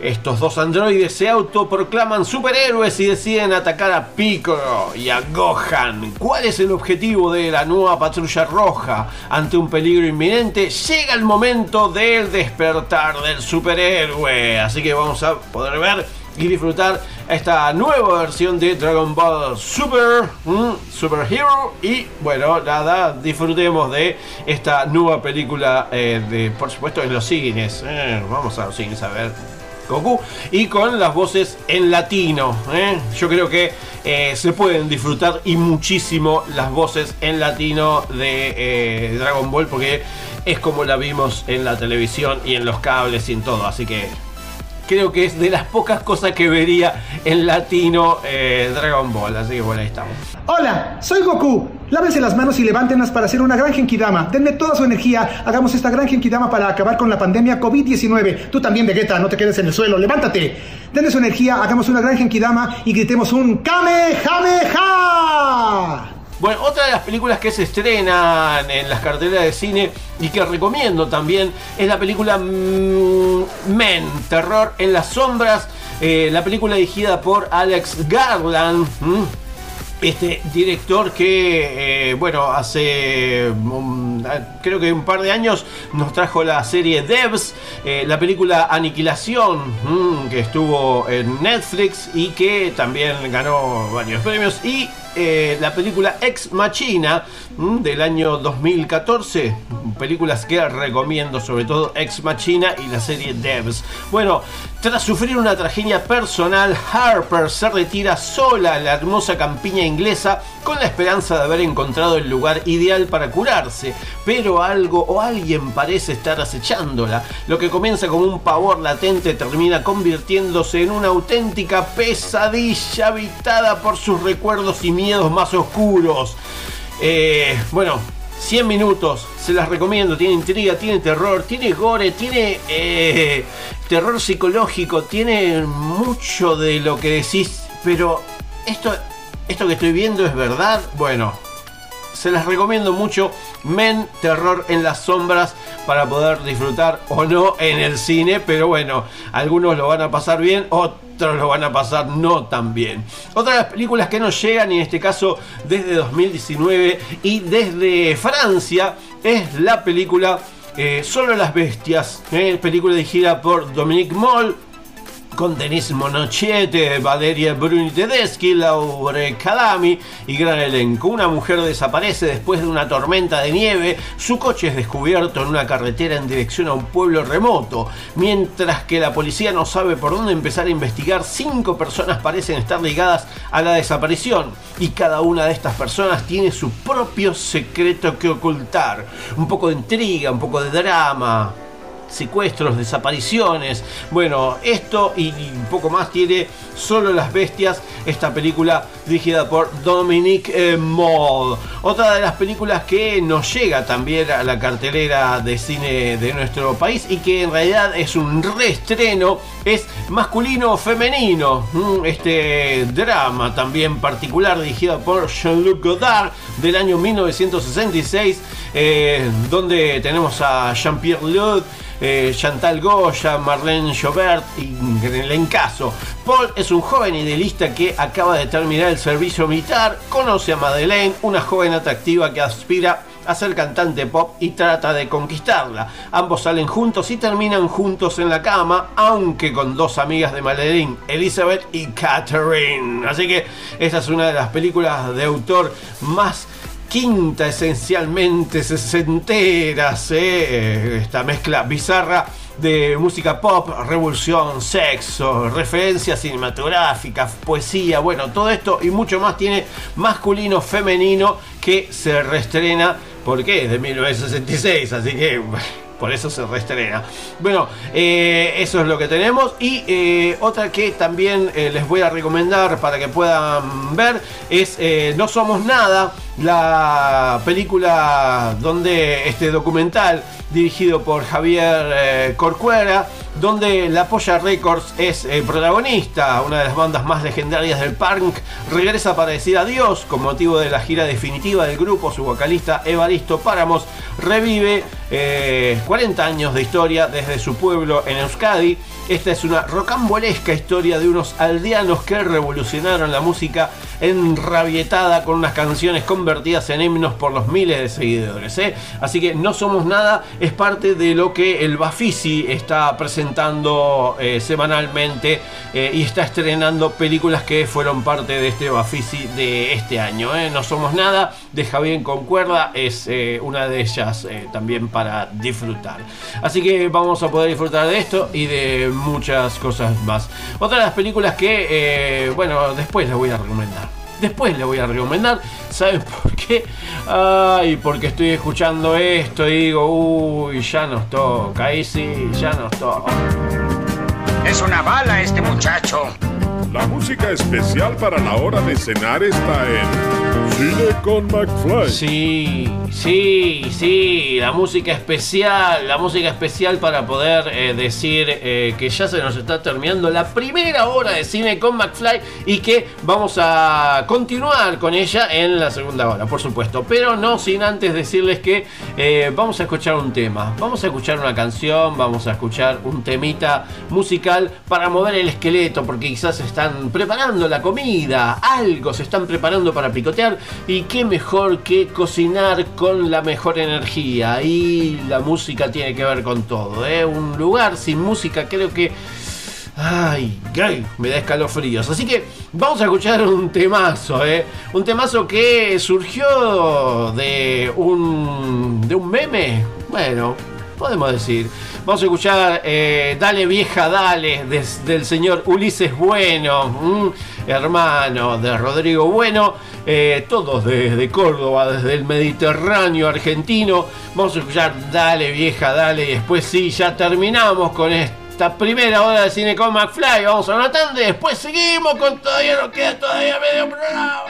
Estos dos androides se autoproclaman superhéroes y deciden atacar a Piccolo y a Gohan. ¿Cuál es el objetivo de la nueva patrulla roja? Ante un peligro inminente, llega el momento del despertar del superhéroe. Así que vamos a poder ver y disfrutar esta nueva versión de Dragon Ball Super, Super Hero. Y bueno, nada, disfrutemos de esta nueva película, eh, de, por supuesto, en los cines. Eh, vamos a los cines a ver Goku y con las voces en latino. ¿eh? Yo creo que eh, se pueden disfrutar y muchísimo las voces en latino de eh, Dragon Ball porque es como la vimos en la televisión y en los cables y en todo. Así que creo que es de las pocas cosas que vería en latino Dragon Ball. Así que bueno, ahí estamos. Hola, soy Goku. Lávense las manos y levántenlas para hacer una gran Genkidama. Denme toda su energía. Hagamos esta gran Genkidama para acabar con la pandemia COVID-19. Tú también, Vegeta, no te quedes en el suelo. Levántate. Denme su energía, hagamos una gran Genkidama y gritemos un Kamehameha. Bueno, otra de las películas que se estrenan en las carteleras de cine y que recomiendo también es la película mm, Men, Terror en las Sombras, eh, la película dirigida por Alex Garland. Este director que, eh, bueno, hace mm, creo que un par de años nos trajo la serie Devs, eh, la película Aniquilación, mm, que estuvo en Netflix y que también ganó varios premios, y eh, la película Ex Machina mm, del año 2014, películas que recomiendo, sobre todo Ex Machina y la serie Devs. Bueno, Tras sufrir una tragedia personal, Harper se retira sola a la hermosa campiña inglesa con la esperanza de haber encontrado el lugar ideal para curarse, pero algo o alguien parece estar acechándola. Lo que comienza como un pavor latente termina convirtiéndose en una auténtica pesadilla habitada por sus recuerdos y miedos más oscuros. Eh, bueno, 100 minutos, se las recomiendo. Tiene intriga, tiene terror, tiene gore, tiene eh, terror psicológico, tiene mucho de lo que decís. Pero esto, esto que estoy viendo es verdad. Bueno, se las recomiendo mucho. Men, terror en las sombras para poder disfrutar o no en el cine. Pero bueno, algunos lo van a pasar bien, otros lo van a pasar no tan bien. Otra de las películas que nos llegan, y en este caso desde 2019 y desde Francia, es la película eh, Solo las Bestias. eh, película dirigida por Dominique Moll Denis Monocchiete, Valeria Bruni Tedeschi, Laure Calami y gran elenco. Una mujer desaparece después de una tormenta de nieve, su coche es descubierto en una carretera en dirección a un pueblo remoto. Mientras que la policía no sabe por dónde empezar a investigar, cinco personas parecen estar ligadas a la desaparición y cada una de estas personas tiene su propio secreto que ocultar. Un poco de intriga, un poco de drama, secuestros, desapariciones. Bueno, esto y un poco más tiene Solo las Bestias, esta película dirigida por Dominique eh, Moll. Otra de las películas que nos llega también a la cartelera de cine de nuestro país y que en realidad es un reestreno es masculino femenino. Mm, Este drama también particular dirigido por Jean-Luc Godard del año 1966, eh, donde tenemos a Jean-Pierre Lud, eh, Chantal Goya, Marlene Jobert y el encaso. Paul es un joven idealista que acaba de terminar el servicio militar, conoce a Madeleine, una joven atractiva que aspira a ser cantante pop y trata de conquistarla. Ambos salen juntos y terminan juntos en la cama, aunque con dos amigas de Madeleine, Elizabeth y Catherine. Así que esta es una de las películas de autor más quinta esencialmente sesenteras, ¿eh? esta mezcla bizarra de música pop, revolución, sexo, referencias cinematográficas, poesía, bueno, todo esto y mucho más tiene masculino, femenino que se reestrena, porque es de 1966, así que [LAUGHS] por eso se reestrena. Bueno, eh, eso es lo que tenemos. Y eh, otra que también eh, les voy a recomendar para que puedan ver es No Somos Nada, la película donde este documental dirigido por Javier eh, Corcuera, donde La Polla Records es eh, protagonista, una de las bandas más legendarias del punk, regresa para decir adiós con motivo de la gira definitiva del grupo, su vocalista Evaristo Páramos revive eh, 40 años de historia desde su pueblo en Euskadi. Esta es una rocambolesca historia de unos aldeanos que revolucionaron la música enrabietada con unas canciones convertidas en himnos por los miles de seguidores. ¿eh? Así que no somos nada, es parte de lo que el Bafisi está presentando eh, semanalmente eh, y está estrenando películas que fueron parte de este Bafisi de este año. No somos nada, de Javier Concuerda es una de ellas también para disfrutar. Así que vamos a poder disfrutar de esto y de muchas cosas más. Otra de las películas que, bueno, después les voy a recomendar. Después les voy a recomendar. ¿Saben por qué? Ay, porque estoy escuchando esto y digo, uy, ya nos toca. Ahí sí, ya nos toca. Es una bala este muchacho. La música especial para la hora de cenar está en Cine con McFly. Sí, sí, sí, la música especial, la música especial para poder eh, decir eh, que ya se nos está terminando la primera hora de cine con McFly y que vamos a continuar con ella en la segunda hora, por supuesto. Pero no sin antes decirles que eh, vamos a escuchar un tema, vamos a escuchar una canción, vamos a escuchar un temita musical para mover el esqueleto, porque quizás están preparando la comida, algo se están preparando para picotear y qué mejor que cocinar con la mejor energía y la música tiene que ver con todo, ¿eh? un lugar sin música creo que Ay, ay, me da escalofríos. Así que vamos a escuchar un temazo, ¿eh? Un temazo que surgió de un, de un meme. Bueno, podemos decir. Vamos a escuchar eh, Dale vieja, dale, des- del señor Ulises Bueno, mm, hermano de Rodrigo Bueno, eh, todos desde Córdoba, desde el Mediterráneo argentino. Vamos a escuchar Dale vieja, dale, y después sí, ya terminamos con esta primera hora de cine con McFly. Vamos a una tanda y después seguimos con todavía nos queda todavía medio programa.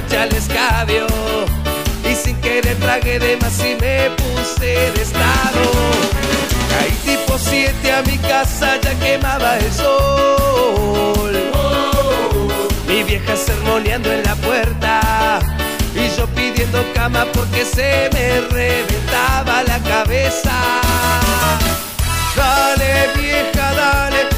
Noche al escabio y sin querer tragué de más y me puse de estado. Caí tipo 7 a mi casa, ya quemaba el sol. Mi vieja sermoneando en la puerta y yo pidiendo cama porque se me reventaba la cabeza. Dale vieja, dale,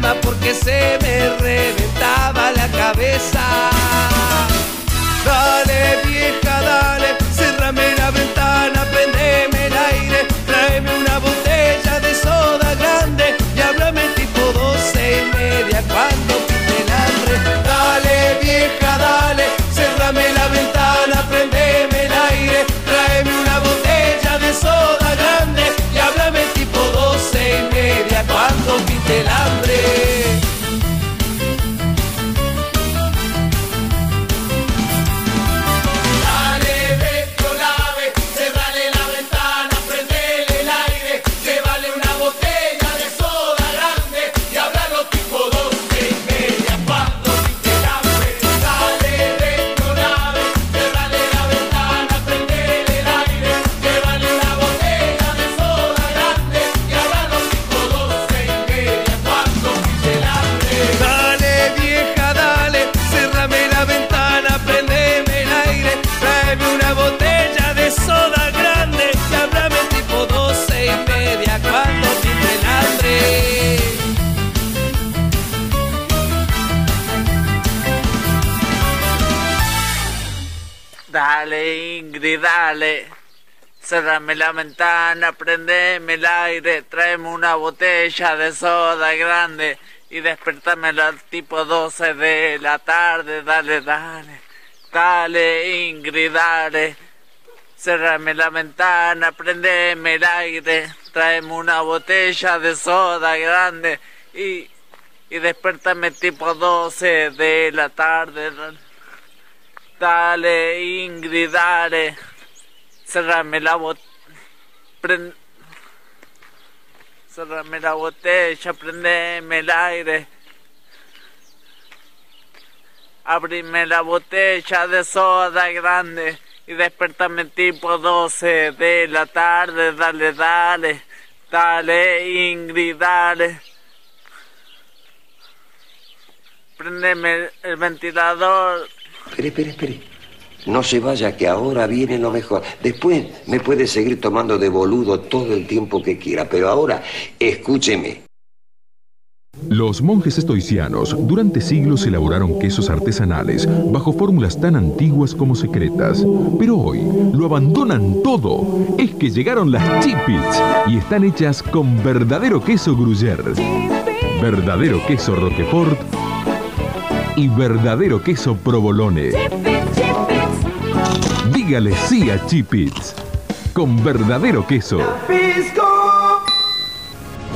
porque se me reventaba la cabeza. Cerrame la ventana, prendeme el aire, tráeme una botella de soda grande y despertame al tipo 12 de la tarde. Dale, dale. Dale, Ingrid, dale. Cerrame la ventana, prendeme el aire, tráeme una botella de soda grande y, y despertame tipo 12 de la tarde. Dale, Ingrid, dale. Cerrame la botella. Cerrame la botella, prendeme el aire. Abrime la botella de soda grande y despertame tipo 12 de la tarde. Dale, dale. Dale, Ingrid, dale. prendeme el ventilador. Espere, espere, espere. No se vaya, que ahora viene lo mejor. Después me puede seguir tomando de boludo todo el tiempo que quiera, pero ahora escúcheme. Los monjes estoicianos durante siglos elaboraron quesos artesanales bajo fórmulas tan antiguas como secretas, pero hoy lo abandonan todo. Es que llegaron las chipits y están hechas con verdadero queso gruyère, verdadero queso roquefort y verdadero queso provolone. Dígale sí a chipits con verdadero queso.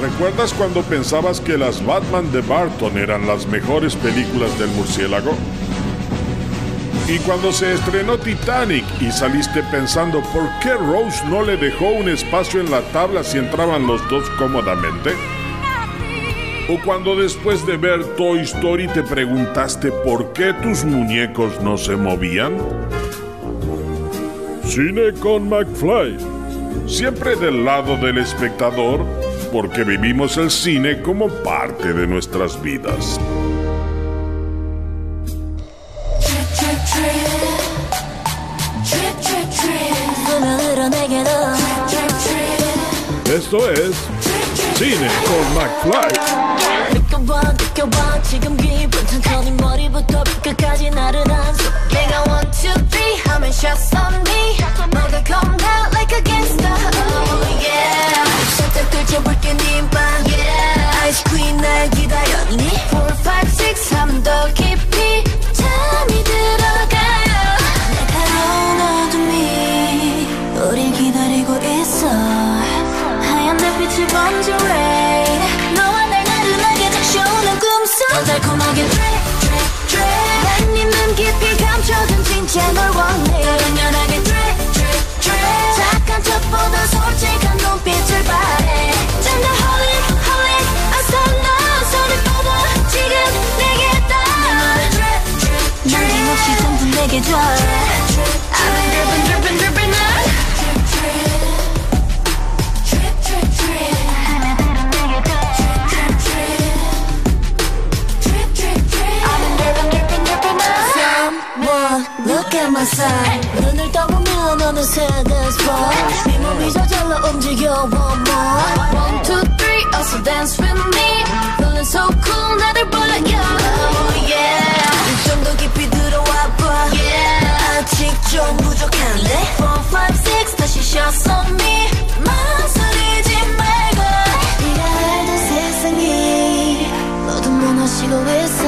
¿Recuerdas cuando pensabas que las Batman de Barton eran las mejores películas del murciélago? Y cuando se estrenó Titanic y saliste pensando por qué Rose no le dejó un espacio en la tabla si entraban los dos cómodamente? ¿O cuando después de ver Toy Story te preguntaste por qué tus muñecos no se movían? Cine con McFly. Siempre del lado del espectador, porque vivimos el cine como parte de nuestras vidas. Esto es Cine con McFly. 느껴봐 느껴봐. 지금 기분 천천히 머리부터 끝까지 나른한 속 내가 one two three 하면 shots on me. 너가 come down like a gangster. Oh yeah. 살짝 들춰볼게 네방 yeah. Ice queen 날 기다렸니? Four five six 하면 더 깊이 잠이 들어가요. 날카로운 어둠이 우릴 기다리고 있어. 하얀 번져 rain 달콤하게 drip drip drip 난네눈 깊이 감춰둔 진짜 널 원해. 다른 연하게 drip drip drip 착한 척보다 솔직한 눈빛을 바래 holy I saw no 손을 뻗어 지금 내게 따 drip drip drip 남김없이 전부 내게 줘 at my side 눈을 떠보면 어느새 this boy 네 몸이 저절로 움직여 one more One, two, three 어서 dance with me Feeling so cool 나를 불러요 Oh yeah 이 정도 깊이 들어와 봐 Yeah 아직 좀 부족한데 Four, five, six 다시 shots on me 망설이지 말고 네가 알던 세상이 모두 무너지고 있어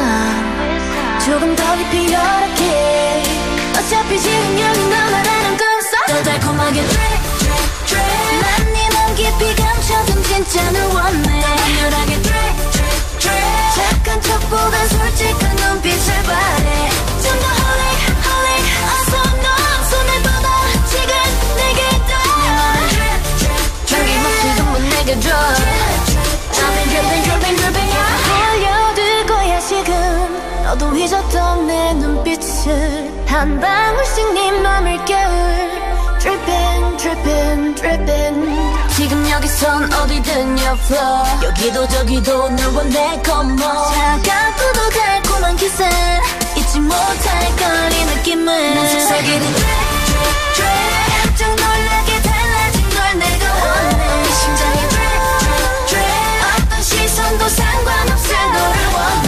조금 더 없잖아 원해 강렬하게 드랙 드랙 드랙. 착한 척보다 솔직한 눈빛을 바래. 좀더 홀릭 홀릭 어서 넌 손을 뻗어 지금 내게 떠 트랙 드랙 드랙. 저기 멋지도 못 내게 줘. I've been dripping dripping dripping 흘려들고야 지금. 너도 잊었던 내 눈빛을. 한 방울씩 네 맘을 깨울. Dripping dripping dripping. 지금 여기선 어디든 your flow 여기도 저기도 널 원해 come on 차갑고도 달콤한 기세 잊지 못할 걸이 느낌을. 난 속삭이는 깜짝 놀라게 달라진 걸 내가 원해. 내 심장이 drip 어떤 시선도 상관없을 너를 원해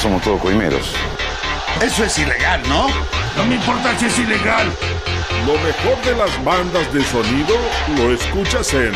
somos todos coimeros. Eso es ilegal, ¿no? No me importa si es ilegal. Lo mejor de las bandas de sonido lo escuchas en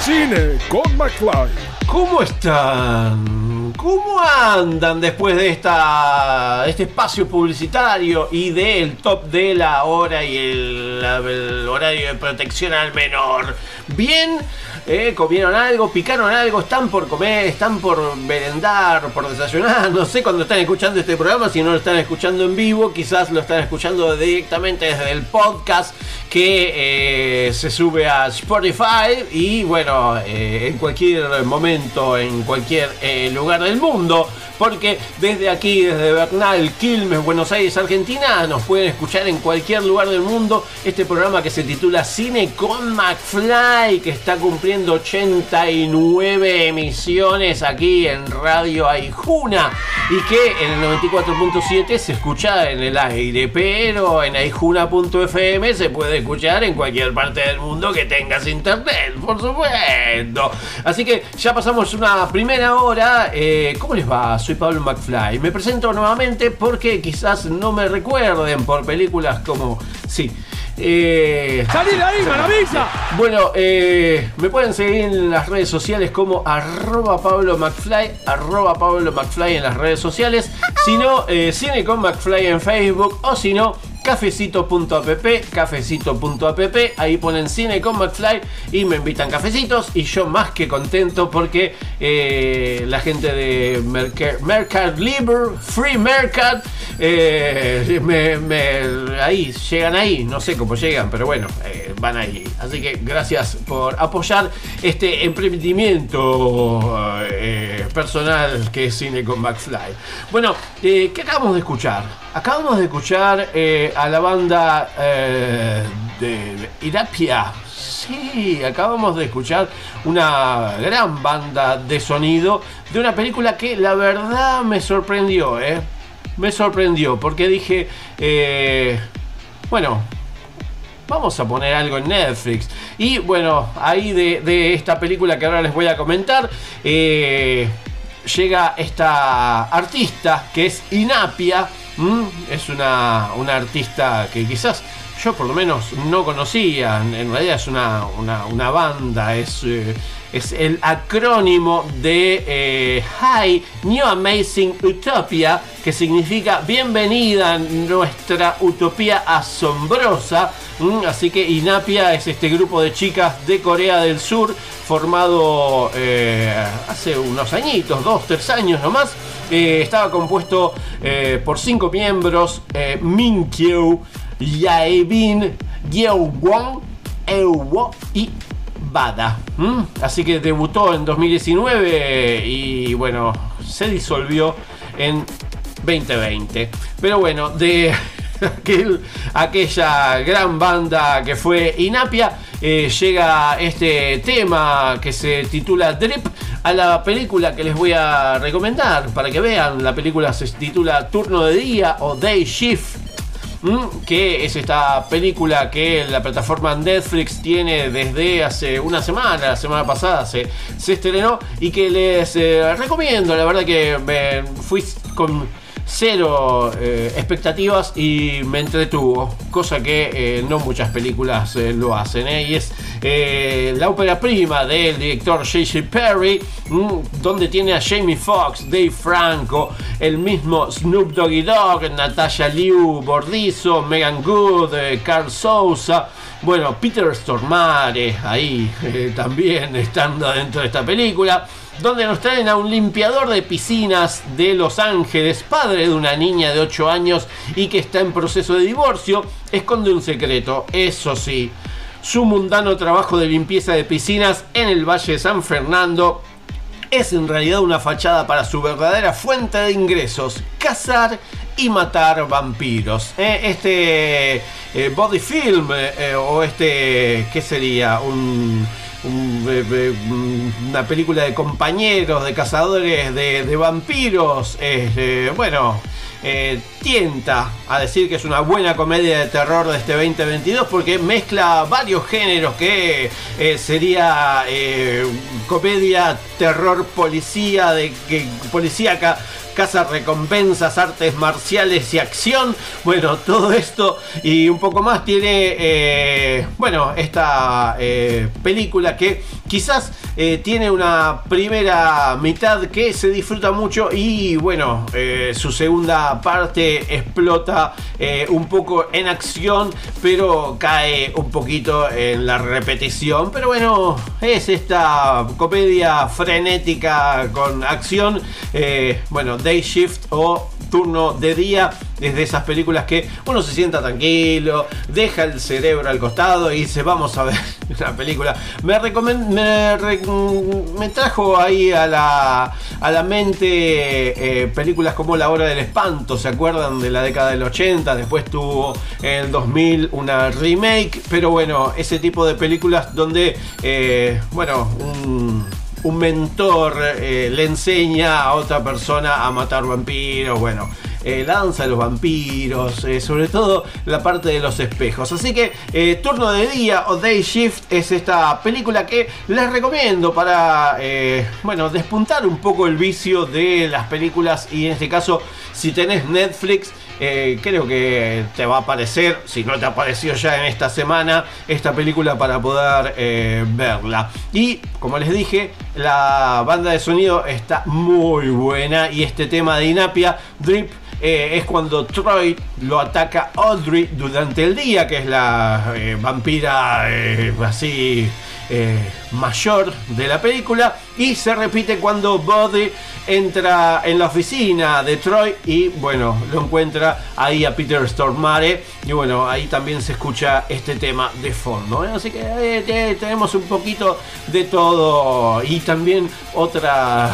Cine con McFly. ¿Cómo están? ¿Cómo andan después de esta, este espacio publicitario y del top de la hora y el, el horario de protección al menor? ¿Bien? ¿Eh? ¿Comieron algo? ¿Picaron algo? ¿Están por comer? ¿Están por merendar? ¿Por desayunar? No sé cuando están escuchando este programa, si no lo están escuchando en vivo, quizás lo están escuchando directamente desde el podcast que eh, se sube a Spotify y bueno, eh, en cualquier momento, en cualquier lugar del mundo, porque desde aquí, desde Bernal, Quilmes, Buenos Aires, Argentina, nos pueden escuchar en cualquier lugar del mundo este programa que se titula Cine con McFly, que está cumpliendo 89 emisiones aquí en Radio Aijuna y que en el 94.7 se escucha en el aire, pero en aijuna.fm se puede escuchar en cualquier parte del mundo que tengas internet, por supuesto. Así que ya pasamos una primera hora. Eh, ¿Cómo les va? Soy Pablo McFly. Me presento nuevamente porque quizás no me recuerden por películas como... Sí. Eh, ¡Salí de ahí, maravilla! Bueno, eh, me pueden seguir en las redes sociales como arroba Pablo McFly, arroba Pablo McFly en las redes sociales. Si no, eh, Cine con McFly en Facebook o si no, cafecito.app, cafecito.app, ahí ponen cine con McFly y me invitan cafecitos y yo más que contento porque eh, la gente de Merc Mercat Libre, Free Mercat, eh, me- ahí, llegan ahí, no sé cómo llegan, pero bueno, eh, van ahí. Así que gracias por apoyar este emprendimiento eh, personal que es Cine con McFly. Bueno, eh, ¿qué acabamos de escuchar? Acabamos de escuchar eh, a la banda eh, de Irapia. Sí, acabamos de escuchar una gran banda de sonido de una película que la verdad me sorprendió, ¿eh? Me sorprendió porque dije, eh, bueno, vamos a poner algo en Netflix. Y bueno, ahí de, esta película que ahora les voy a comentar, eh, llega esta artista que es Inapia. Es una, una artista que quizás yo por lo menos no conocía. En realidad es una, una- banda, es, eh, es el acrónimo de eh, Hi New Amazing Utopia, que significa bienvenida a nuestra utopía asombrosa. Así que Inapia es este grupo de chicas de Corea del Sur formado eh, hace unos añitos, dos, tres años nomás. Eh, estaba compuesto por cinco miembros: Min Kyu, Yaebin, Yeowon, Ewo y Bada. ¿m? Así que debutó en 2019 y bueno, se disolvió en 2020. Pero bueno, de [LAUGHS] aquel- aquella gran banda que fue Inapia, eh, llega este tema que se titula Drip a la película que les voy a recomendar para que vean. La película se titula Turno de Día o Day Shift. ¿M? que es esta película que la plataforma Netflix tiene desde hace una semana, la semana pasada se, se estrenó y que les eh, recomiendo, la verdad que me fui con cero eh, expectativas y me entretuvo, cosa que eh, no muchas películas eh, lo hacen. Y es la ópera prima del director J.J. Perry, mm, donde tiene a Jamie Foxx, Dave Franco, el mismo Snoop Doggy Dogg, Natasha Liu Bordizo, Megan Good, Carl Sousa. Bueno, Peter Stormare ahí también estando dentro de esta película donde nos traen a un limpiador de piscinas de Los Ángeles, padre de una niña de 8 años y que está en proceso de divorcio, esconde un secreto, eso sí, su mundano trabajo de limpieza de piscinas en el Valle de San Fernando es en realidad una fachada para su verdadera fuente de ingresos, cazar y matar vampiros. Eh, Este eh, body film eh, eh, o este, ¿qué sería? Un, una película de compañeros, de cazadores de, vampiros, eh, eh, bueno, eh, tienta a decir que es una buena comedia de terror de este 2022 porque mezcla varios géneros que eh, sería eh, comedia, terror, policía, de que policíaca, recompensas, artes marciales y acción. Bueno, todo esto y un poco más tiene, eh, bueno, esta eh, película que quizás eh, tiene una primera mitad que se disfruta mucho y bueno, su segunda parte explota un poco en acción, pero cae un poquito en la repetición. Pero bueno, es esta comedia frenética con acción, bueno, Day Shift o turno de día es de esas películas que uno se sienta tranquilo, deja el cerebro al costado y dice vamos a ver [LAUGHS] una película. Me, me, me trajo ahí a la, a la mente eh, películas como La Hora del Espanto, ¿se acuerdan de la década del 80? Después tuvo en el 2000 una remake, pero bueno, ese tipo de películas donde, eh, bueno, un un mentor eh, le enseña a otra persona a matar vampiros, bueno, eh, los vampiros, eh, sobre todo la parte de los espejos. Así que eh, Turno de Día o Day Shift es esta película que les recomiendo para, bueno, despuntar un poco el vicio de las películas y en este caso, si tenés Netflix, eh, creo que te va a aparecer, si no te apareció ya en esta semana, esta película para poder eh, verla. Y como les dije, la banda de sonido está muy buena y este tema de Inapia, Drip, eh, es cuando Troy lo ataca Audrey durante el día, que es la vampira así eh, mayor de la película. Y se repite cuando Buddy entra en la oficina de Troy y bueno, lo encuentra ahí a Peter Stormare. Y bueno, ahí también se escucha este tema de fondo. ¿eh? Así que eh, te- tenemos un poquito de todo. Y también otra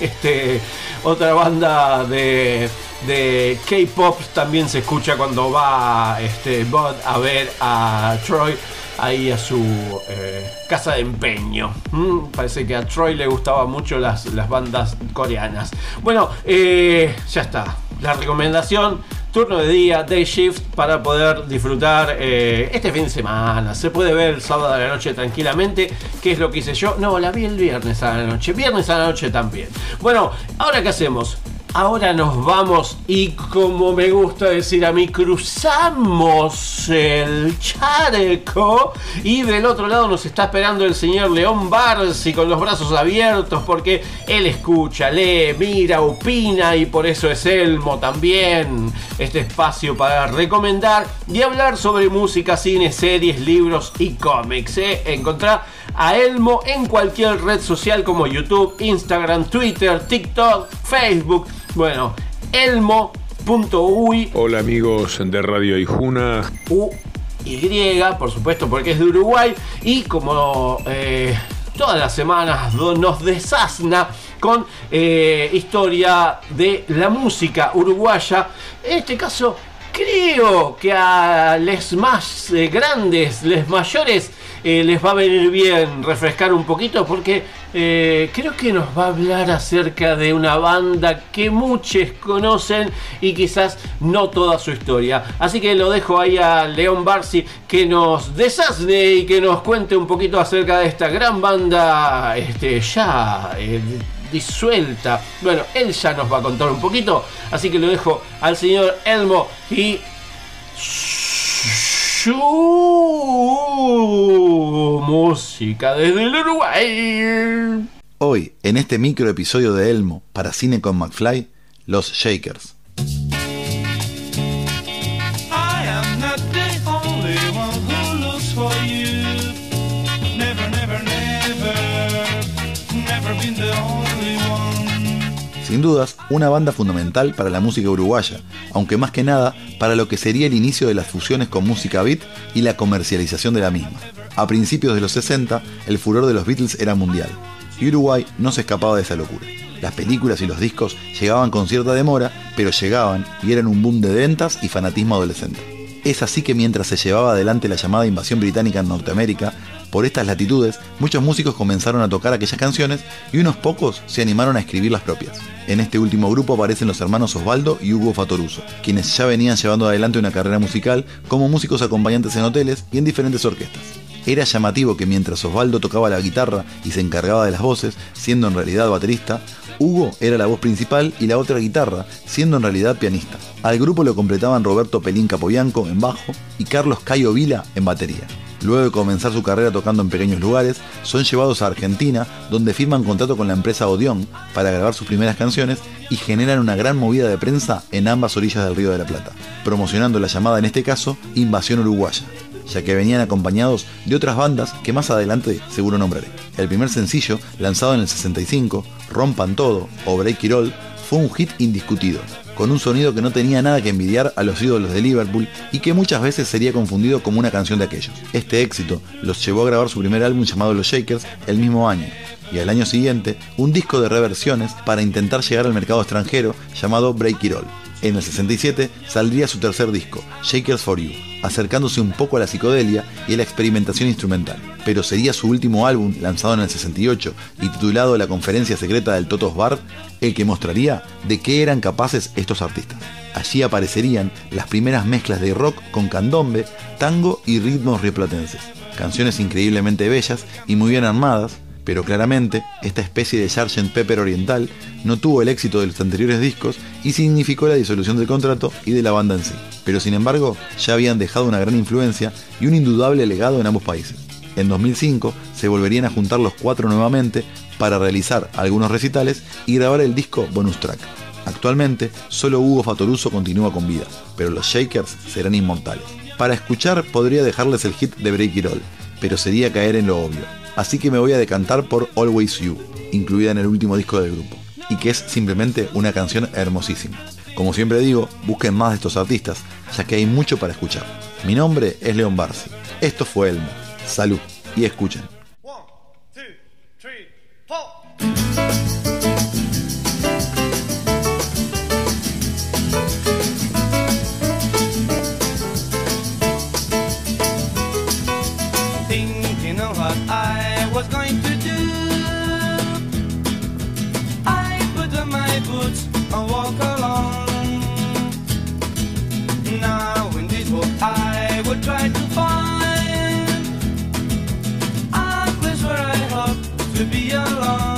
este, otra banda de, de K-pop también se escucha cuando va este, Bud a ver a Troy ahí a su eh, casa de empeño. Mm, parece que a Troy le gustaban mucho las, las bandas coreanas. Bueno, eh, ya está. La recomendación, turno de día, day shift, para poder disfrutar eh, este fin de semana. Se puede ver el sábado a la noche tranquilamente. ¿Qué es lo que hice yo? No, la vi el viernes a la noche. Viernes a la noche también. Bueno, ahora qué hacemos? Ahora nos vamos y como me gusta decir a mí, cruzamos el charco y del otro lado nos está esperando el señor León Barsi con los brazos abiertos porque él escucha, lee, mira, opina y por eso es Elmo también. Este espacio para recomendar y hablar sobre música, cine, series, libros y cómics. ¿eh? Encontrá a Elmo en cualquier red social como YouTube, Instagram, Twitter, TikTok, Facebook. Bueno, elmo.uy Hola amigos de Radio Ijuna. Y, por supuesto, porque es de Uruguay. Y como eh, todas las semanas nos desasna con eh, historia de la música uruguaya. En este caso, creo que a les más eh, grandes, les mayores, eh, les va a venir bien refrescar un poquito porque eh, creo que nos va a hablar acerca de una banda que muchos conocen y quizás no toda su historia. Así que lo dejo ahí a León Barsi que nos desasne y que nos cuente un poquito acerca de esta gran banda este, ya disuelta. Bueno, él ya nos va a contar un poquito, así que lo dejo al señor Elmo y su música desde el Uruguay. Hoy, en este micro episodio de Elmo para Cine con McFly, los Shakers. Dudas, una banda fundamental para la música uruguaya, aunque más que nada para lo que sería el inicio de las fusiones con música beat y la comercialización de la misma. A principios de los 60, el furor de los Beatles era mundial, y Uruguay no se escapaba de esa locura. Las películas y los discos llegaban con cierta demora, pero llegaban y eran un boom de ventas y fanatismo adolescente. Es así que mientras se llevaba adelante la llamada invasión británica en Norteamérica, por estas latitudes, muchos músicos comenzaron a tocar aquellas canciones y unos pocos se animaron a escribir las propias. En este último grupo aparecen los hermanos Osvaldo y Hugo Fatoruso, quienes ya venían llevando adelante una carrera musical como músicos acompañantes en hoteles y en diferentes orquestas. Era llamativo que mientras Osvaldo tocaba la guitarra y se encargaba de las voces, siendo en realidad baterista, Hugo era la voz principal y la otra guitarra, siendo en realidad pianista. Al grupo lo completaban Roberto Pelín Capobianco en bajo y Carlos Cayo Vila en batería. Luego de comenzar su carrera tocando en pequeños lugares, son llevados a Argentina, donde firman contrato con la empresa Odeon para grabar sus primeras canciones y generan una gran movida de prensa en ambas orillas del Río de la Plata, promocionando la llamada en este caso Invasión Uruguaya, ya que venían acompañados de otras bandas que más adelante seguro nombraré. El primer sencillo, lanzado en el 65, Rompan Todo o Break It All, fue un hit indiscutido, con un sonido que no tenía nada que envidiar a los ídolos de Liverpool y que muchas veces sería confundido como una canción de aquellos. Este éxito los llevó a grabar su primer álbum llamado Los Shakers el mismo año, y al año siguiente un disco de reversiones para intentar llegar al mercado extranjero llamado Break It All. En el 67 saldría su tercer disco, Shakers for You, acercándose un poco a la psicodelia y a la experimentación instrumental. Pero sería su último álbum, lanzado en el 68 y titulado La conferencia secreta del Totos Bar, el que mostraría de qué eran capaces estos artistas. Allí aparecerían las primeras mezclas de rock con candombe, tango y ritmos rioplatenses. Canciones increíblemente bellas y muy bien armadas, pero claramente esta especie de Sgt. Pepper oriental no tuvo el éxito de los anteriores discos y significó la disolución del contrato y de la banda en sí. Pero sin embargo, ya habían dejado una gran influencia y un indudable legado en ambos países. En 2005 se volverían a juntar los cuatro nuevamente para realizar algunos recitales y grabar el disco bonus track. Actualmente, solo Hugo Fatoruso continúa con vida, pero los Shakers serán inmortales. Para escuchar podría dejarles el hit de Break It All, pero sería caer en lo obvio. Así que me voy a decantar por Always You, incluida en el último disco del grupo, y que es simplemente una canción hermosísima. Como siempre digo, busquen más de estos artistas, ya que hay mucho para escuchar. Mi nombre es León Barsi. Esto fue Elmo. Salud y escuchen. To be alone.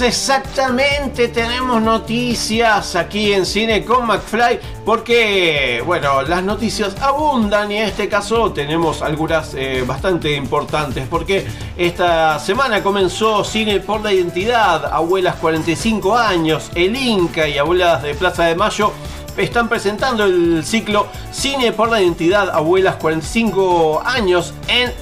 Exactamente, tenemos noticias aquí en Cine con McFly porque, bueno, las noticias abundan y en este caso tenemos algunas eh, bastante importantes porque esta semana comenzó Cine por la Identidad, Abuelas 45 años, El Inca y Abuelas de Plaza de Mayo están presentando el ciclo Cine por la Identidad Abuelas 45 años en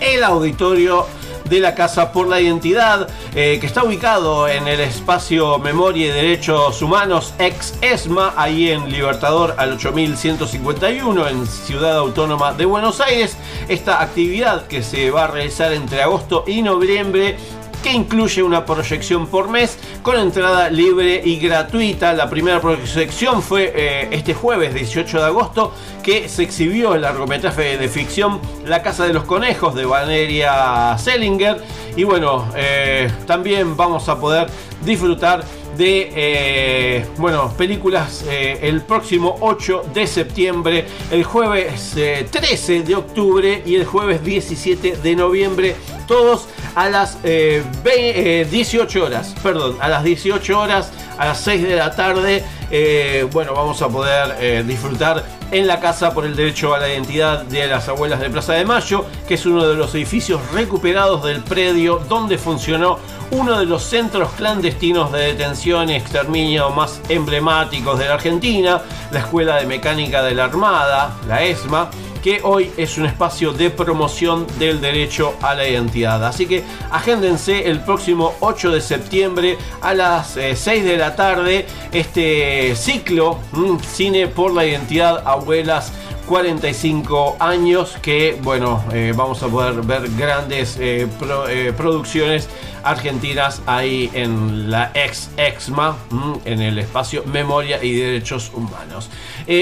el auditorio de la Casa por la Identidad, eh, que está ubicado en el espacio Memoria y Derechos Humanos ex ESMA, ahí en Libertador al 8151, en Ciudad Autónoma de Buenos Aires. Esta actividad que se va a realizar entre agosto y noviembre que incluye una proyección por mes con entrada libre y gratuita. La primera proyección fue eh, este jueves 18 de agosto que se exhibió el largometraje de ficción La Casa de los Conejos de Valeria Sellinger. Y bueno, eh, también vamos a poder disfrutar de eh, bueno, películas eh, el próximo 8 de septiembre, el jueves eh, 13 de octubre y el jueves 17 de noviembre, todos a las eh, ve- eh, 18 horas, perdón, a las 18 horas, a las 6 de la tarde, eh, bueno, vamos a poder eh, disfrutar en la Casa por el Derecho a la Identidad de las Abuelas de Plaza de Mayo, que es uno de los edificios recuperados del predio donde funcionó uno de los centros clandestinos de detención y exterminio más emblemáticos de la Argentina, la Escuela de Mecánica de la Armada, la ESMA, que hoy es un espacio de promoción del derecho a la identidad. Así que agéndense el próximo 8 de septiembre a las eh, 6 de la tarde este ciclo mm, Cine por la Identidad Abuelas 45 años que bueno eh, vamos a poder ver grandes eh, eh, producciones argentinas ahí en la ex exma en el espacio memoria y derechos humanos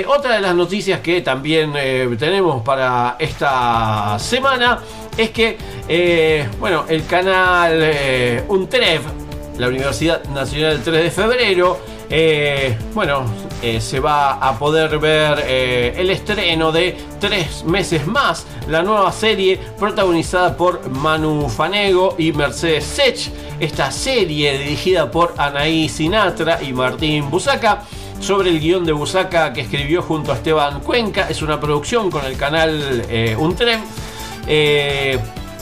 otra de las noticias que también tenemos para esta semana es que bueno el canal Untrev la Universidad Nacional del 3 de Febrero. Eh, bueno, eh, se va a poder ver eh, el estreno de Tres meses más, la nueva serie protagonizada por Manu Fanego y Mercedes Sech. Esta serie dirigida por Anaí Sinatra y Martín Busaca sobre el guion de Busaca que escribió junto a Esteban Cuenca. Es una producción con el canal eh, Untrev.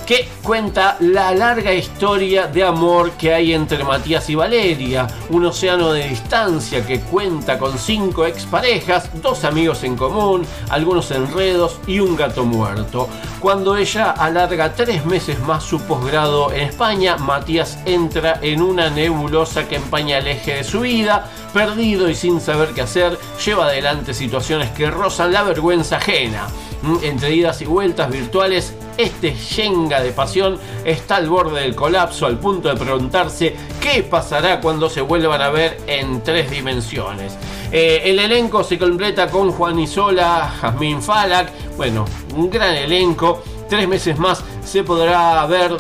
Que cuenta la larga historia de amor que hay entre Matías y Valeria, un océano de distancia que cuenta con cinco exparejas, dos amigos en común, algunos enredos y un gato muerto. Cuando ella alarga tres meses más su posgrado en España, Matías entra en una nebulosa que empaña el eje de su vida, perdido y sin saber qué hacer, lleva adelante situaciones que rozan la vergüenza ajena. Mm, Entre idas y vueltas virtuales, este Shenga de pasión está al borde del colapso al punto de preguntarse qué pasará cuando se vuelvan a ver en tres dimensiones. Eh, el elenco se completa con Juan Isola, Jazmín Falak, bueno, un gran elenco. Tres meses más se podrá ver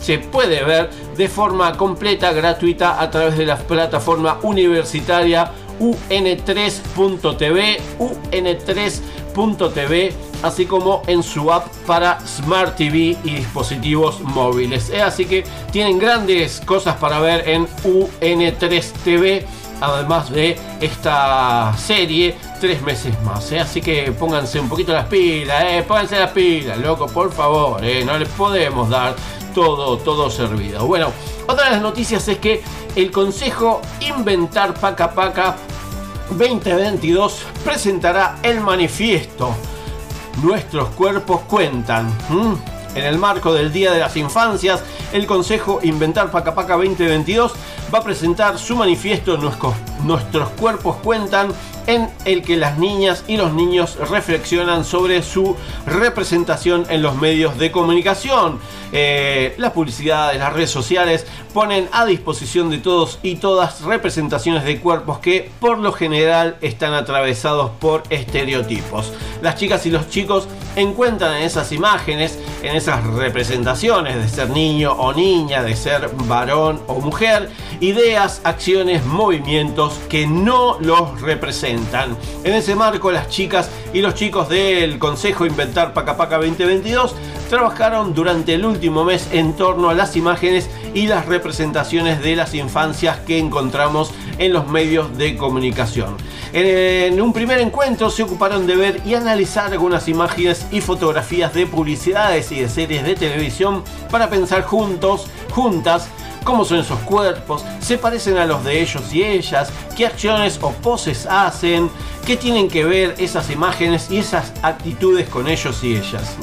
se puede ver de forma completa, gratuita, a través de la plataforma universitaria un3.tv, un3.tv, así como en su app para Smart TV y dispositivos móviles. Eh, Así que tienen grandes cosas para ver en UN3TV, además de esta serie, tres meses más. eh. Así que pónganse un poquito las pilas, eh, pónganse las pilas, loco, por favor, no les podemos dar todo, todo servido. Bueno, otra de las noticias es que el Consejo Inventar Paca Paca 2022 presentará el manifiesto Nuestros cuerpos cuentan. En el marco del Día de las Infancias, el Consejo Inventar Paca Paca 2022 va a presentar su manifiesto Nuestros cuerpos cuentan, en el que las niñas y los niños reflexionan sobre su representación en los medios de comunicación. Eh, las publicidades, las redes sociales ponen a disposición de todos y todas representaciones de cuerpos que por lo general están atravesados por estereotipos. Las chicas y los chicos encuentran en esas imágenes, en esas representaciones de ser niño o niña, de ser varón o mujer, ideas, acciones, movimientos que no los representan. En ese marco, las chicas y los chicos del Consejo Inventar Paca Paca 2022 trabajaron durante el último mes en torno a las imágenes y las representaciones de las infancias que encontramos en los medios de comunicación. En un primer encuentro se ocuparon de ver y analizar algunas imágenes y fotografías de publicidades y de series de televisión para pensar juntos, juntas, cómo son esos cuerpos, se parecen a los de ellos y ellas, qué acciones o poses hacen, qué tienen que ver esas imágenes y esas actitudes con ellos y ellas.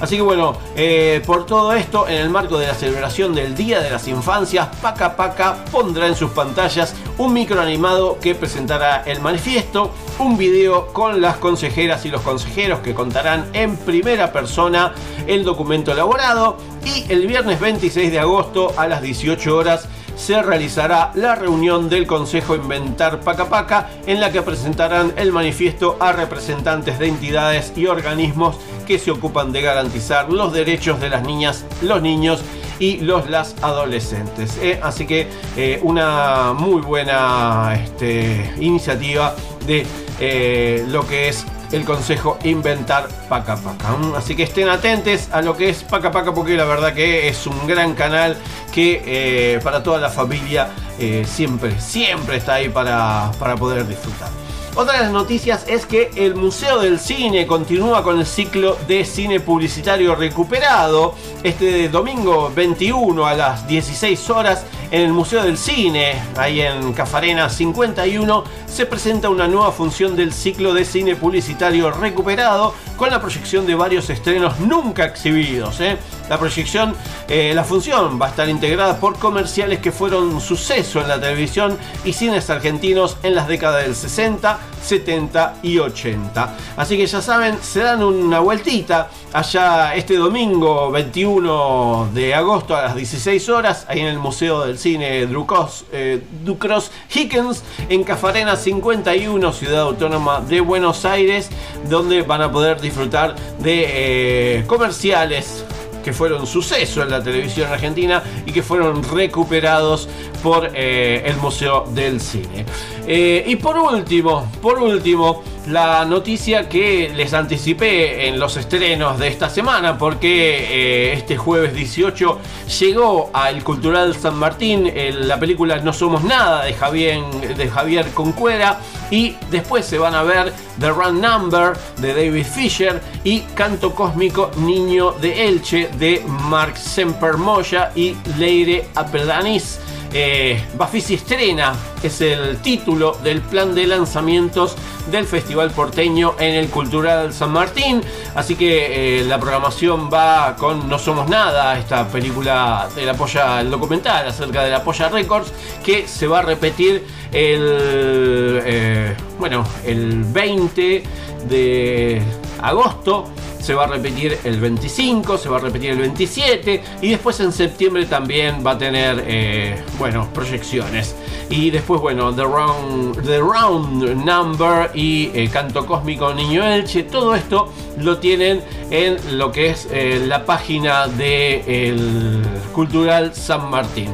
Así que bueno, eh, por todo esto, en el marco de la celebración del Día de las Infancias, Paca Paca pondrá en sus pantallas un micro animado que presentará el manifiesto, un video con las consejeras y los consejeros que contarán en primera persona el documento elaborado y el viernes 26 de agosto a las 18 horas se realizará la reunión del Consejo Inventar Paca Paca en la que presentarán el manifiesto a representantes de entidades y organismos que se ocupan de garantizar los derechos de las niñas, los niños y los las adolescentes. ¿eh? Así que eh, una muy buena este, iniciativa de eh, lo que es el consejo Inventar Paca Paca. ¿m? Así que estén atentos a lo que es Paca Paca porque la verdad que es un gran canal que eh, para toda la familia eh, siempre, siempre está ahí para, para poder disfrutar. Otra de las noticias es que el Museo del Cine continúa con el ciclo de cine publicitario recuperado. Este domingo 21 a las 16 horas en el Museo del Cine, ahí en Cafarena 51, se presenta una nueva función del ciclo de cine publicitario recuperado con la proyección de varios estrenos nunca exhibidos. ¿eh? La proyección, eh, la función va a estar integrada por comerciales que fueron suceso en la televisión y cines argentinos en las décadas del 60, 70 y 80. Así que ya saben, se dan una vueltita allá este domingo 21 de agosto a las 16 horas, ahí en el Museo del Cine Drucos, eh, Ducros Hickens, en Cafarena 51, Ciudad Autónoma de Buenos Aires, donde van a poder disfrutar de eh, comerciales que fueron suceso en la televisión argentina y que fueron recuperados por eh, el Museo del Cine. Eh, y por último, por último, la noticia que les anticipé en los estrenos de esta semana, porque eh, este jueves 18 llegó al Cultural San Martín la película No Somos Nada de Javier, de Javier Concuera, y después se van a ver The Run Number de David Fisher y Canto Cósmico Niño de Elche de Mark Semper Moya y Leire Apelanis. Eh, estrena, es el título del plan de lanzamientos del Festival Porteño en el Cultural San Martín. Así que eh, la programación va con No Somos Nada, esta película de la el documental acerca de la Polla Records, que se va a repetir el, eh, bueno, el 20 de agosto se va a repetir el 25, se va a repetir el 27 y después en septiembre también va a tener, eh, bueno, proyecciones. Y después, bueno, The Round, The Round Number y eh, Canto Cósmico Niño Elche, todo esto lo tienen en lo que es eh, la página del Cultural San Martín.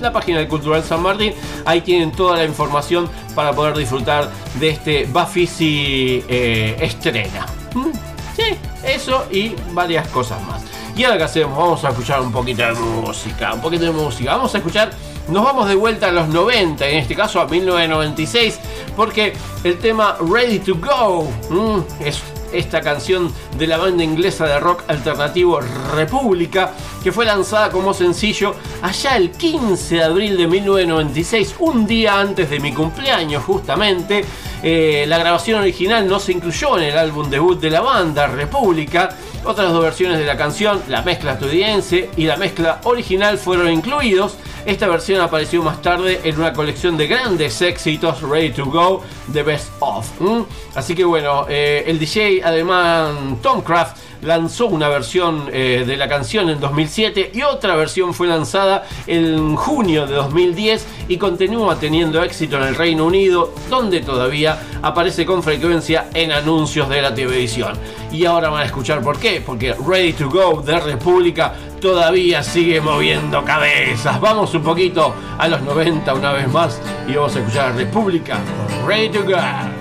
La página del Cultural San Martín, ahí tienen toda la información para poder disfrutar de este Bafisi eh, estrena. Mm, Sí, eso y varias cosas más. Y ahora que hacemos, vamos a escuchar un poquito de música, un poquito de música. Vamos a escuchar, nos vamos de vuelta a los 90, en este caso a 1996, porque el tema Ready to Go mm, es esta canción de la banda inglesa de rock alternativo República, que fue lanzada como sencillo allá el 15 de abril de 1996, un día antes de mi cumpleaños justamente. Eh, la grabación original no se incluyó en el álbum debut de la banda República. Otras dos versiones de la canción, la mezcla estadounidense y la mezcla original, fueron incluidos. Esta versión apareció más tarde en una colección de grandes éxitos Ready to Go, The Best Of. Así que bueno, eh, el DJ alemán Tom Kraft lanzó una versión eh, de la canción en 2007 y otra versión fue lanzada en junio de 2010 y continúa teniendo éxito en el Reino Unido, donde todavía aparece con frecuencia en anuncios de la televisión. Y ahora van a escuchar por qué, porque Ready to Go de República todavía sigue moviendo cabezas. Vamos un poquito a los 90 una vez más y vamos a escuchar a República Ready to Go.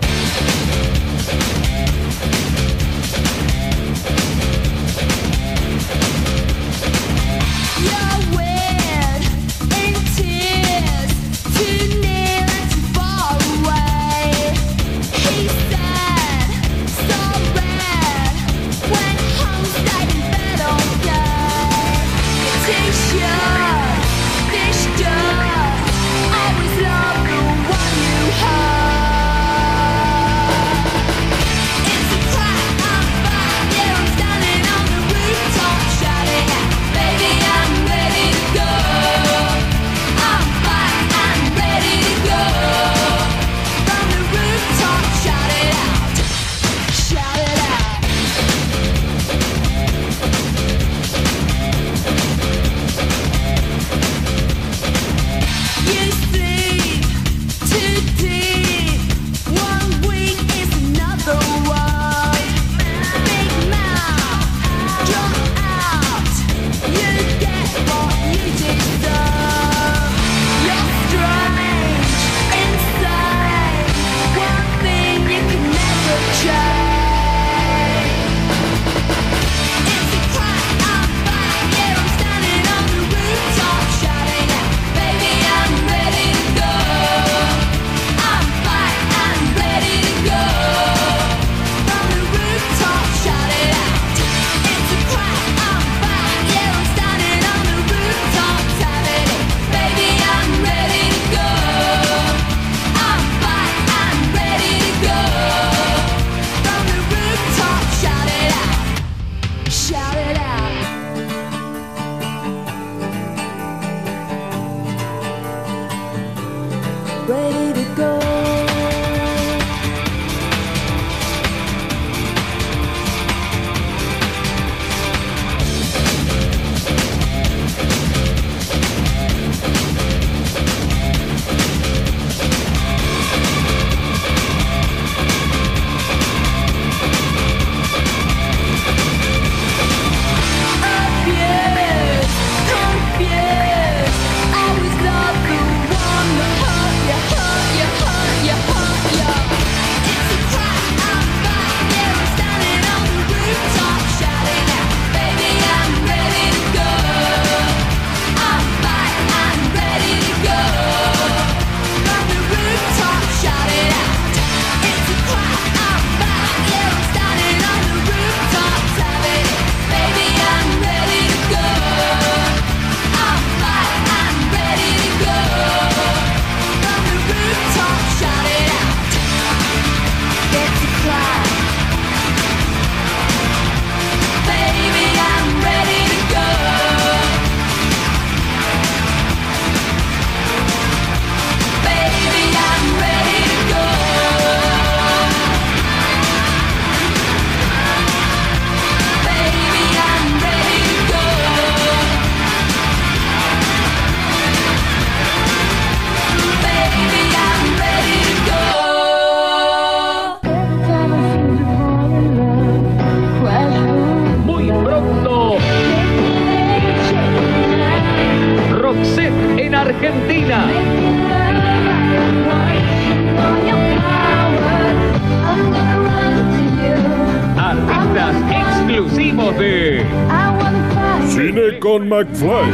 McFly.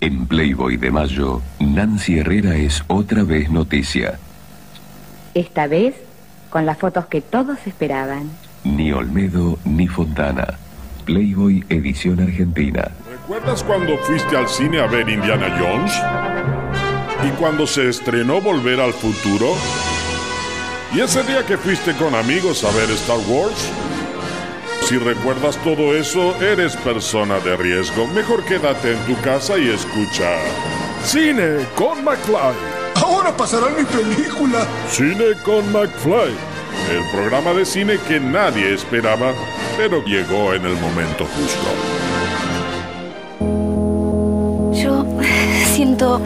En Playboy de mayo, Nancy Herrera es otra vez noticia. Esta vez con las fotos que todos esperaban. Ni Olmedo ni Fontana. Playboy edición argentina. ¿Recuerdas cuando fuiste al cine a ver Indiana Jones? ¿Y cuando se estrenó Volver al Futuro? ¿Y ese día que fuiste con amigos a ver Star Wars? Si recuerdas todo eso, eres persona de riesgo. Mejor quédate en tu casa y escucha. Cine con McFly. Ahora pasará mi película. Cine con McFly. El programa de cine que nadie esperaba, pero llegó en el momento justo. Yo [LAUGHS] siento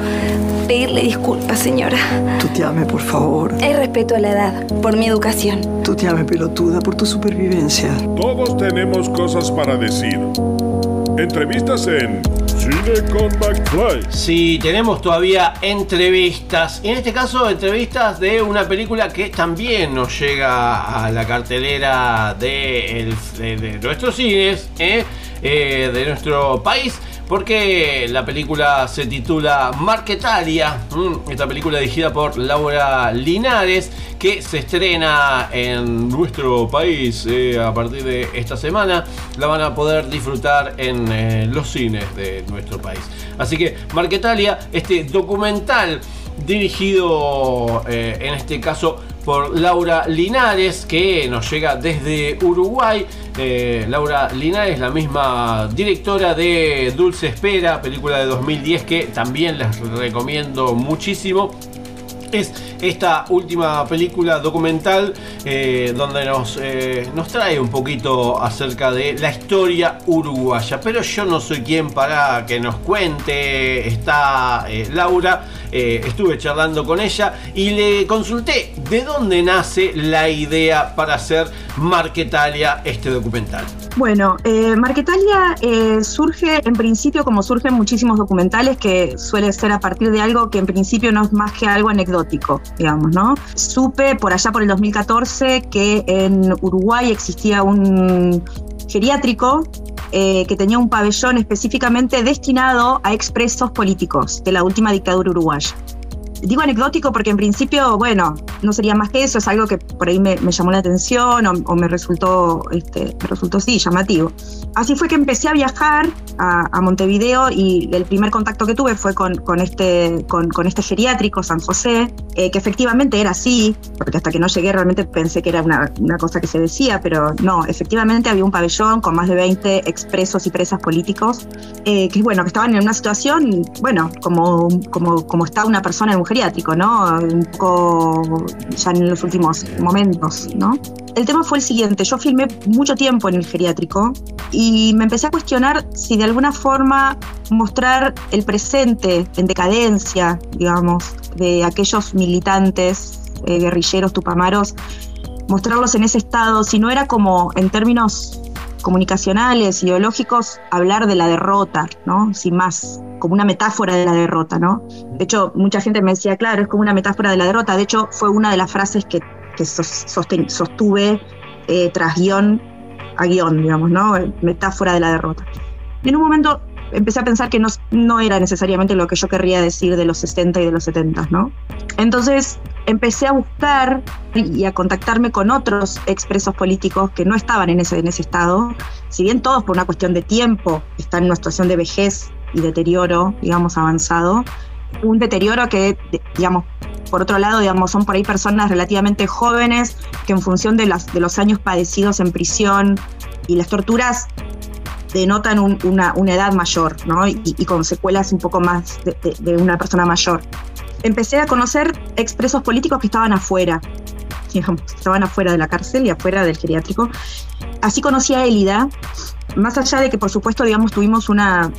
pedirle disculpas, señora. Tuteame, por favor. Es respeto a la edad, por mi educación. Tuteame, pelotuda, por tu supervivencia. Todos tenemos cosas para decir. Entrevistas en Cine con McFly. Sí, tenemos todavía entrevistas. En este caso, entrevistas de una película que también nos llega a la cartelera de, el- de- de nuestros cines, ¿eh? Eh, de nuestro país. Porque la película se titula Marquetalia, mm, esta película dirigida por Laura Linares, que se estrena en nuestro país eh, a partir de esta semana. La van a poder disfrutar en eh, los cines de nuestro país. Así que Marquetalia, este documental dirigido eh, en este caso por Laura Linares, que nos llega desde Uruguay. Eh, Laura Linares, la misma directora de Dulce Espera, película de 2010 que también les recomiendo muchísimo. Es esta última película documental eh, donde nos, eh, nos trae un poquito acerca de la historia uruguaya. Pero yo no soy quien para que nos cuente. Está eh, Laura. estuve charlando con ella y le consulté de dónde nace la idea para hacer Marquetalia este documental. Bueno, eh, Marquetalia eh, surge en principio como surgen muchísimos documentales que suele ser a partir de algo que en principio no es más que algo anecdótico, digamos, ¿no? Supe por allá por el 2014 que en Uruguay existía un geriátrico eh, que tenía un pabellón específicamente destinado a expresos políticos de la última dictadura uruguaya. Digo anecdótico porque en principio, bueno, no sería más que eso, es algo que por ahí me, me llamó la atención o, o me resultó, este, me resultó sí, llamativo. Así fue que empecé a viajar a, a Montevideo y el primer contacto que tuve fue con, con este, con, con este geriátrico, San José, eh, que efectivamente era así, porque hasta que no llegué realmente pensé que era una, una cosa que se decía, pero no, efectivamente había un pabellón con más de 20 expresos y presas políticos, eh, que bueno, que estaban en una situación, bueno, como, como, como está una persona en un geriátrico, ¿no? Un poco ya en los últimos momentos, ¿no? El tema fue el siguiente, yo filmé mucho tiempo en el geriátrico y me empecé a cuestionar si de alguna forma mostrar el presente en decadencia, digamos, de aquellos militantes, eh, guerrilleros, tupamaros, mostrarlos en ese estado, si no era como en términos comunicacionales, ideológicos, hablar de la derrota, ¿no? Sin más, como una metáfora de la derrota, ¿no? De hecho, mucha gente me decía, claro, es como una metáfora de la derrota. De hecho, fue una de las frases que, que sostuve eh, tras guion a guion, digamos, ¿no? Metáfora de la derrota. En un momento empecé a pensar que no, no era necesariamente lo que yo querría decir de los 60 y de los 70, ¿no? Entonces empecé a buscar y a contactarme con otros expresos políticos que no estaban en ese, en ese estado, si bien todos por una cuestión de tiempo están en una situación de vejez y deterioro, digamos, avanzado, un deterioro que, digamos, por otro lado, digamos, son por ahí personas relativamente jóvenes que en función de, las, de los años padecidos en prisión y las torturas denotan un- una, una edad mayor, ¿no? Y, y con secuelas un poco más de, de- de una persona mayor. Empecé a conocer expresos políticos que estaban afuera, digamos, estaban afuera de la cárcel y afuera del geriátrico. Así conocí a Élida, más allá de que, por supuesto, digamos, tuvimos una,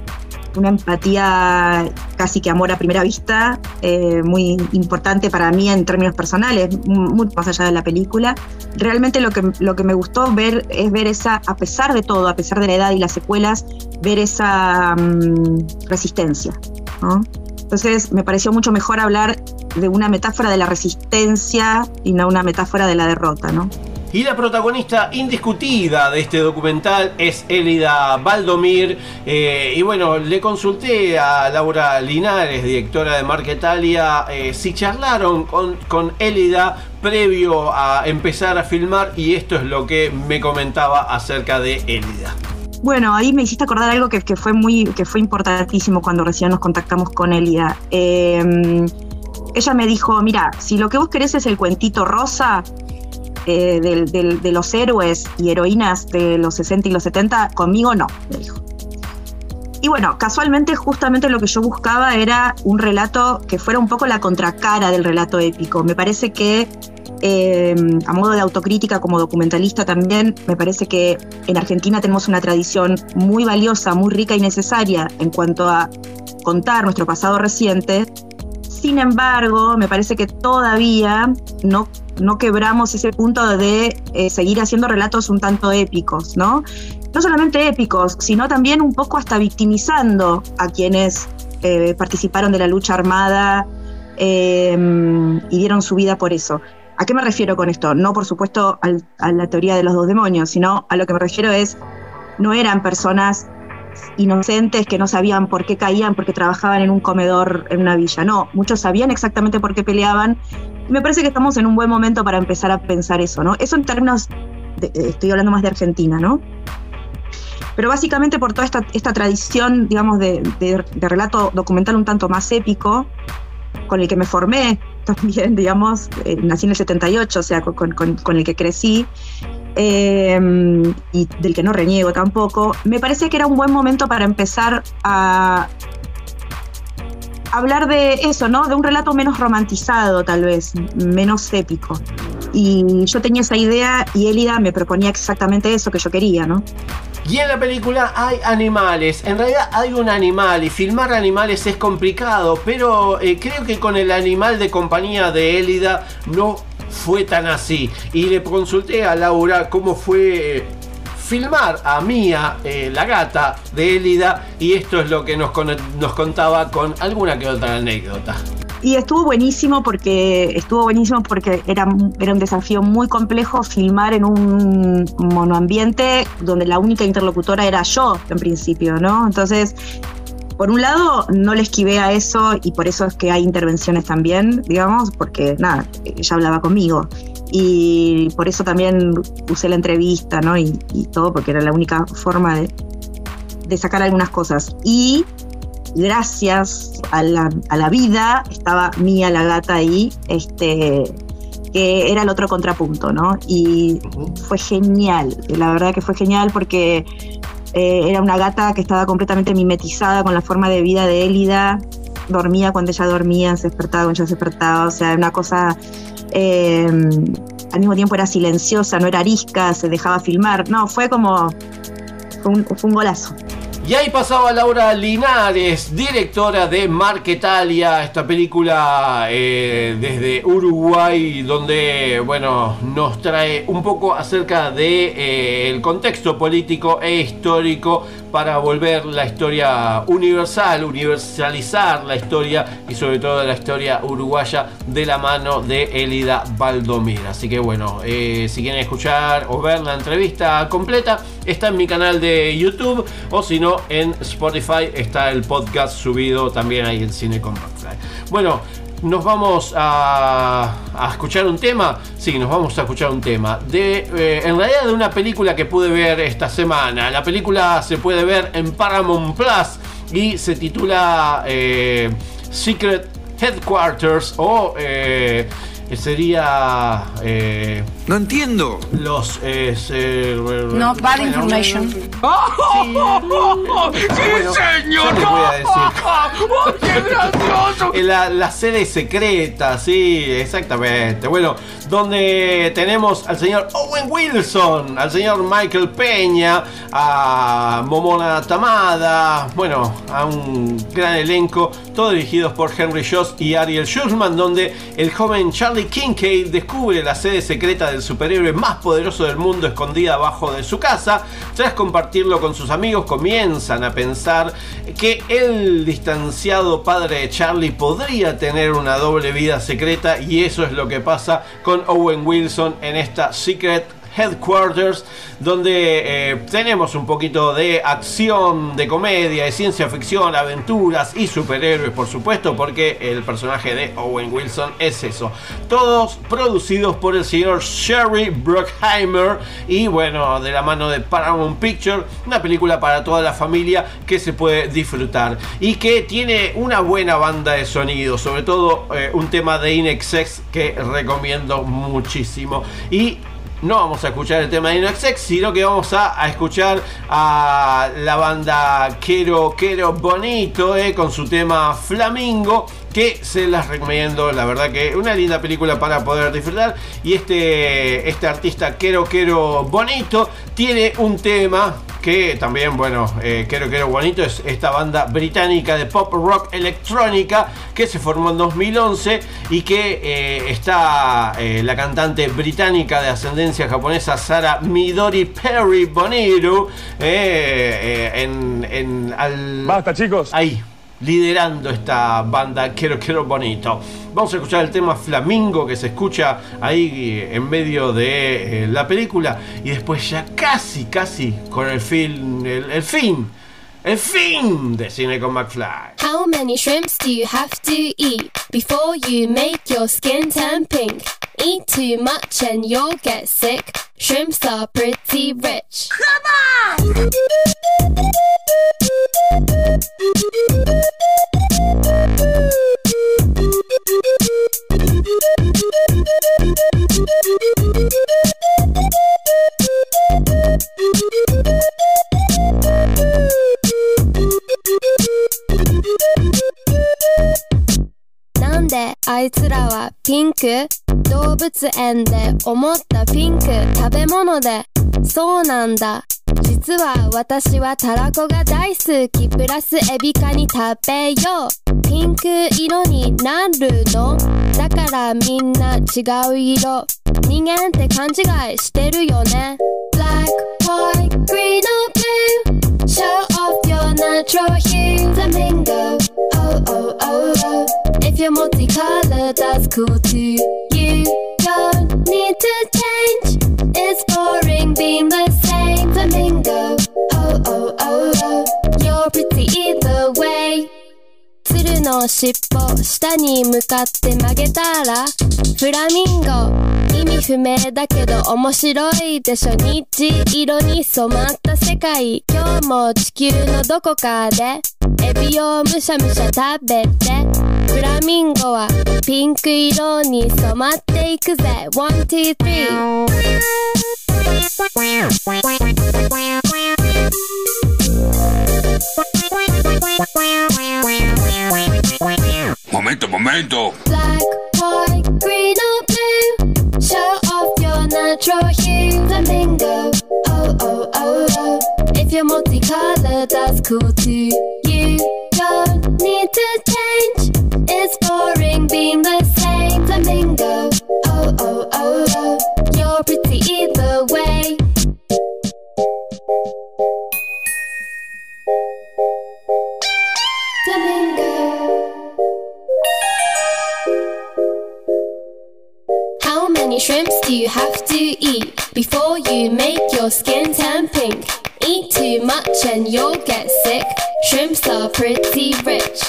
una empatía casi que amor a primera vista, eh, muy importante para mí en términos personales, muy más allá de la película. Realmente lo que, lo que me gustó ver es ver esa, a pesar de todo, a pesar de la edad y las secuelas, ver esa mm, resistencia. ¿no? Entonces me pareció mucho mejor hablar de una metáfora de la resistencia y no una metáfora de la derrota, ¿no? Y la protagonista indiscutida de este documental es Elida Valdomir. Eh, y bueno, le consulté a Laura Linares, directora de Marquetalia, eh, si charlaron con, Elida previo a empezar a filmar y esto es lo que me comentaba acerca de Elida. Bueno, ahí me hiciste acordar algo que, que fue muy, que fue importantísimo cuando recién nos contactamos con Elida. Eh, ella me dijo, mira, si lo que vos querés es el cuentito rosa eh, de los héroes y heroínas de los 60 y los 70, conmigo no, me dijo. Y bueno, casualmente justamente lo que yo buscaba era un relato que fuera un poco la contracara del relato épico. Me parece que, eh, a modo de autocrítica como documentalista también, me parece que en Argentina tenemos una tradición muy valiosa, muy rica y necesaria en cuanto a contar nuestro pasado reciente. Sin embargo, me parece que todavía no, no quebramos ese punto de eh, seguir haciendo relatos un tanto épicos, ¿no? No solamente épicos, sino también un poco hasta victimizando a quienes eh, participaron de la lucha armada eh, y dieron su vida por eso. ¿A qué me refiero con esto? No, por supuesto, a la teoría de los dos demonios, sino a lo que me refiero es, no eran personas inocentes que no sabían por qué caían porque trabajaban en un comedor en una villa. No, muchos sabían exactamente por qué peleaban. Me parece que estamos en un buen momento para empezar a pensar eso, ¿no? Eso en términos, estoy hablando más de Argentina, ¿no? Pero básicamente por toda esta, tradición, digamos, de, relato documental un tanto más épico, con el que me formé [LAUGHS] también, digamos, eh, nací en el 78, o sea, con, el que crecí, eh, y del que no reniego tampoco, me parece que era un buen momento para empezar a hablar de eso, ¿no? De un relato menos romantizado, tal vez, menos épico. Y yo tenía esa idea y Elida me proponía exactamente eso que yo quería, ¿no? Y en la película hay animales. En realidad hay un animal y filmar animales es complicado, pero eh, creo que con el animal de compañía de Élida no fue tan así. Y le consulté a Laura cómo fue eh, filmar a Mía, eh, la gata de Élida, y esto es lo que nos, nos contaba con alguna que otra anécdota. Y estuvo buenísimo porque estuvo buenísimo porque era, era un desafío muy complejo filmar en un monoambiente donde la única interlocutora era yo en principio, ¿no? Entonces, por un lado, no le esquivé a eso y por eso es que hay intervenciones también, digamos, porque nada, ella hablaba conmigo. Y por eso también usé la entrevista, ¿no? Y, y todo, porque era la única forma de, de sacar algunas cosas. Y gracias a la, a la vida, estaba Mía la gata ahí, este, que era el otro contrapunto, ¿no? Y fue genial, la verdad que fue genial porque eh, era una gata que estaba completamente mimetizada con la forma de vida de Élida, dormía cuando ella dormía, se despertaba cuando ella se despertaba, o sea, una cosa... eh, al mismo tiempo era silenciosa, no era arisca, se dejaba filmar. No, fue como. Fue un, fue golazo. Y ahí pasaba Laura Linares, directora de Marquetalia, esta película eh, desde Uruguay, donde bueno, nos trae un poco acerca de eh, el contexto político e histórico para volver la historia universal, universalizar la historia y sobre todo la historia uruguaya de la mano de Elida Valdomir. Así que bueno, eh, si quieren escuchar o ver la entrevista completa, está en mi canal de YouTube o si no en Spotify está el podcast subido también ahí en Cine con McFly. Bueno, nos vamos a, a escuchar un tema. Sí, nos vamos a escuchar un tema. De, eh, en realidad de una película que pude ver esta semana. La película se puede ver en Paramount Plus y se titula eh, Secret Headquarters o... eh, que sería... eh, No entiendo. los... eh, se- No, bad bueno, information. [LAUGHS] Sí, bueno, yo les voy a decir. [LAUGHS] ¡Oh, qué gracioso! La, la sede secreta, sí, exactamente. Bueno, donde tenemos al señor Owen Wilson, al señor Michael Peña, a Momona Tamada, bueno, a un gran elenco, todos dirigidos por Henry Joss y Ariel Schulman, donde el joven Charlie Kincaid descubre la sede secreta del superhéroe más poderoso del mundo escondida abajo de su casa. Tras compartirlo con sus amigos, comienzan a pensar que el distanciado padre de Charlie podría tener una doble vida secreta y eso es lo que pasa con Owen Wilson en esta Secret Headquarters, donde eh, tenemos un poquito de acción, de comedia, de ciencia ficción, aventuras y superhéroes, por supuesto, porque el personaje de Owen Wilson es eso. Todos producidos por el señor Sherry Bruckheimer y bueno, de la mano de Paramount Picture, una película para toda la familia que se puede disfrutar y que tiene una buena banda de sonido, sobre todo eh, un tema de Inexex que recomiendo muchísimo. Y no vamos a escuchar el tema de Inoxex, sino que vamos a, escuchar a la banda Quero Quero Bonito eh, con su tema Flamingo. Que se las recomiendo, la verdad que una linda película para poder disfrutar. Y este, este artista Quero Quero Bonito tiene un tema que también, bueno, eh, Quero Quero Bonito es esta banda británica de pop rock electrónica que se formó en 2011 y que eh, está eh, la cantante británica de ascendencia japonesa Sara Midori Perry Boniru eh, eh, en, en al, Basta, chicos. ahí liderando esta banda Quiero Quiero Bonito. Vamos a escuchar el tema Flamingo que se escucha ahí en medio de eh, la película y después ya casi, casi con el fin, el, el fin, el fin de Cine con McFly. How many shrimps do you have to eat before you make your skin turn pink? Eat too much and you'll get sick. Shrimps are pretty rich. Come on! であいつらはピンク？動物園で思ったピンク食べ物で。そうなんだ。実は私はたらこが大好き。プラスエビカニ食べよう。ピンク色になるの？だからみんな違う色。人間って勘違いしてるよね。Black, white, green or blue? Show off your natural hue Flamingo. Oh, oh, oh, oh. You're multicolored, that's cool too You don't need to change It's boring being the same Flamingo Oh, oh, oh, oh You're pretty either way 鶴の尻尾下に向かって曲げたらフラミンゴ意味不明だけど面白いでしょ日色に染まった世界今日も地球のどこかでエビをむしゃむしゃ食べてフラミンゴはピンク色に染まっていくぜ One, two, three Momento, momento. Black, white, green or blue Show off your natural hue Flamingo Oh, oh, oh, oh If you're multicolored, that's cool too You don't need to change. It's boring being the same. Flamingo. Oh, oh, oh, oh. You're pretty either way. Flamingo. How many shrimps do you have to eat before you make your skin turn pink? Eat too much and you'll get sick. Shrimps are pretty rich.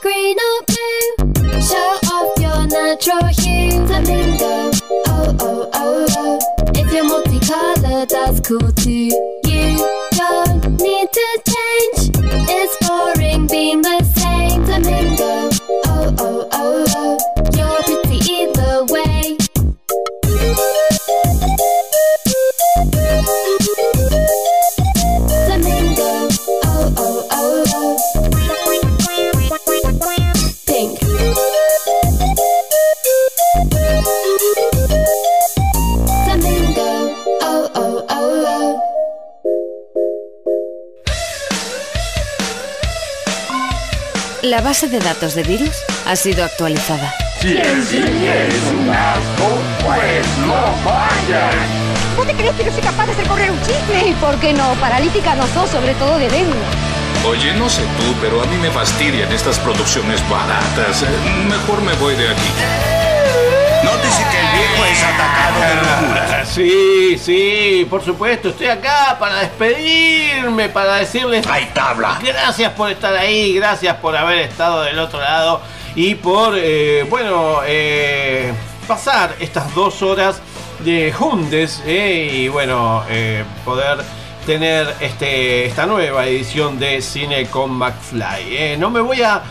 Green or blue, show off your natural hue. Flamingo, oh oh oh oh. If you're multicolored, that's cool too. You don't need to change. It's boring being the same. Flamingo, La base de datos de virus ha sido actualizada. Si el cine es un asco, pues no vayas. ¿Vos te crees que no soy capaz de hacer correr un chiste? ¿Y por qué no? Paralítica no sos, sobre todo de lengua. Oye, no sé tú, pero a mí me fastidian estas producciones baratas. Eh, Mejor me voy de aquí. [LAUGHS] Nótese que el viejo es atacado de locura. [LAUGHS] Sí, sí, por supuesto. Estoy acá para despedirme, para decirles. ¡Hay tabla! Gracias por estar ahí, gracias por haber estado del otro lado y por, eh, bueno, eh, pasar estas dos horas de Jundes eh, y, bueno, poder tener este, esta nueva edición de Cine con McFly. Eh, no me voy a,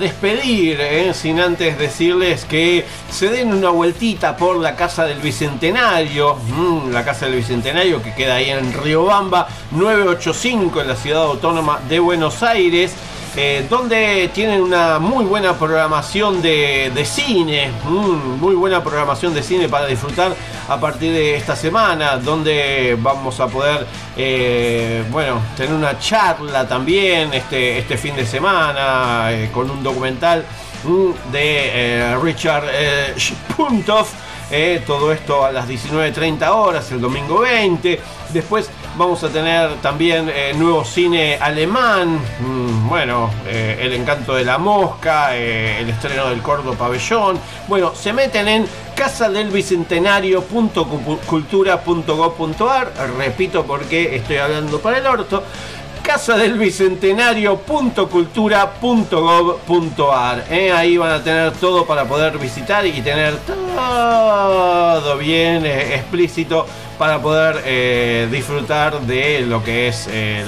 despedir eh, sin antes decirles que se den una vueltita por la Casa del Bicentenario, mm, la Casa del Bicentenario que queda ahí en Riobamba 985 en la ciudad autónoma de Buenos Aires. Eh, donde tienen una muy buena programación de, de cine, mm, muy buena programación de cine para disfrutar a partir de esta semana, donde vamos a poder, eh, bueno, tener una charla también este, este fin de semana eh, con un documental mm, de Richard Spuntoff. eh, todo esto a las 19.30 horas, el domingo 20. Después vamos a tener también eh, nuevo cine alemán. mm, bueno, eh, El encanto de la mosca, eh, el estreno del Cordo Pabellón. Bueno, se meten en casadelbicentenario.cultura.gov.ar. Repito porque estoy hablando para el orto casadelbicentenario.cultura.gov.ar eh, Ahí van a tener todo para poder visitar y tener todo bien explícito para poder eh, disfrutar de lo que es el,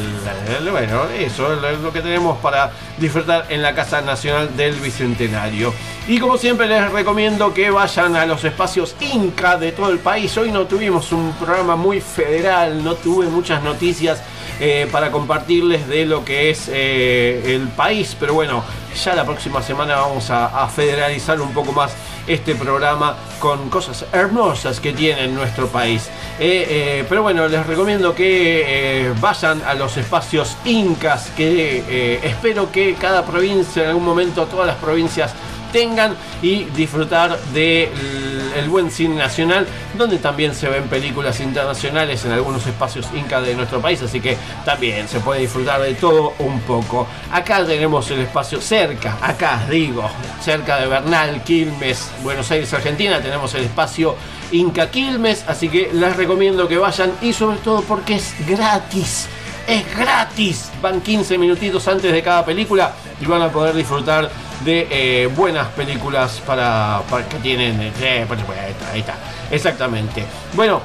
el- bueno, eso, lo, lo que tenemos para disfrutar en la Casa Nacional del Bicentenario. Y como siempre les recomiendo que vayan a los espacios Inca de todo el país. Hoy no tuvimos un programa muy federal, no tuve muchas noticias eh, para compartirles de lo que es eh, el país, pero bueno, ya la próxima semana vamos a federalizar un poco más este programa con cosas hermosas que tiene nuestro país. Eh, eh, pero bueno, les recomiendo que eh, vayan a los espacios incas que espero que cada provincia, en algún momento todas las provincias tengan y disfrutar del el buen cine nacional, donde también se ven películas internacionales en algunos espacios incas de nuestro país, así que también se puede disfrutar de todo un poco. Acá tenemos el espacio cerca, acá digo, cerca de Bernal, Quilmes, Buenos Aires, Argentina, tenemos el espacio Inca Quilmes, así que les recomiendo que vayan y sobre todo porque es gratis. Es gratis. Van 15 minutitos antes de cada película y van a poder disfrutar de eh, buenas películas para, para que tienen. eh, supuesto, ahí está. Exactamente. Bueno,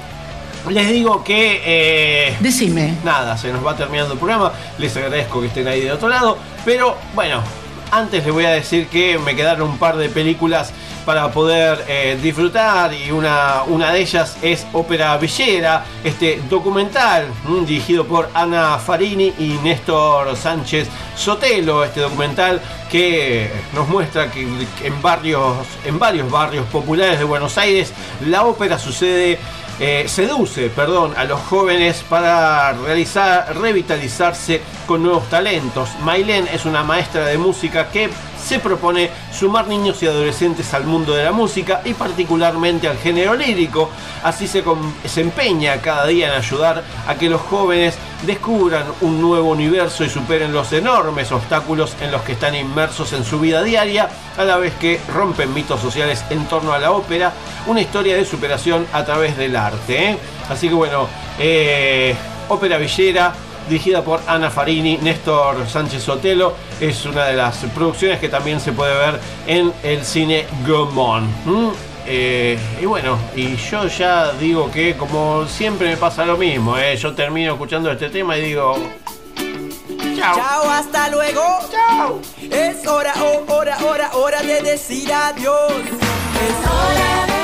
les digo que. Decime. Nada, se nos va terminando el programa. Les agradezco que estén ahí de otro lado. Pero bueno, antes les voy a decir que me quedaron un par de películas para poder eh, disfrutar y una, una de ellas es Ópera Villera, este documental mm, dirigido por Ana Farini y Néstor Sánchez Sotelo, este documental que nos muestra que en, barrios, en varios barrios populares de Buenos Aires la ópera sucede eh, seduce perdón, a los jóvenes para realizar, revitalizarse con nuevos talentos. Mailén es una maestra de música que se propone sumar niños y adolescentes al mundo de la música y particularmente al género lírico. Así se, empeña cada día en ayudar a que los jóvenes descubran un nuevo universo y superen los enormes obstáculos en los que están inmersos en su vida diaria, a la vez que rompen mitos sociales en torno a la ópera, una historia de superación a través del arte. ¿eh? Así que bueno, eh, Ópera Villera, dirigida por Ana Farini, Néstor Sánchez Sotelo, es una de las producciones que también se puede ver en el cine Gomón. ¿m? Eh, y bueno, y yo ya digo que como siempre me pasa lo mismo, ¿eh? yo termino escuchando este tema y digo, Chao. hasta luego. Chao. Es hora, oh, hora, hora, hora de decir adiós. Es hora de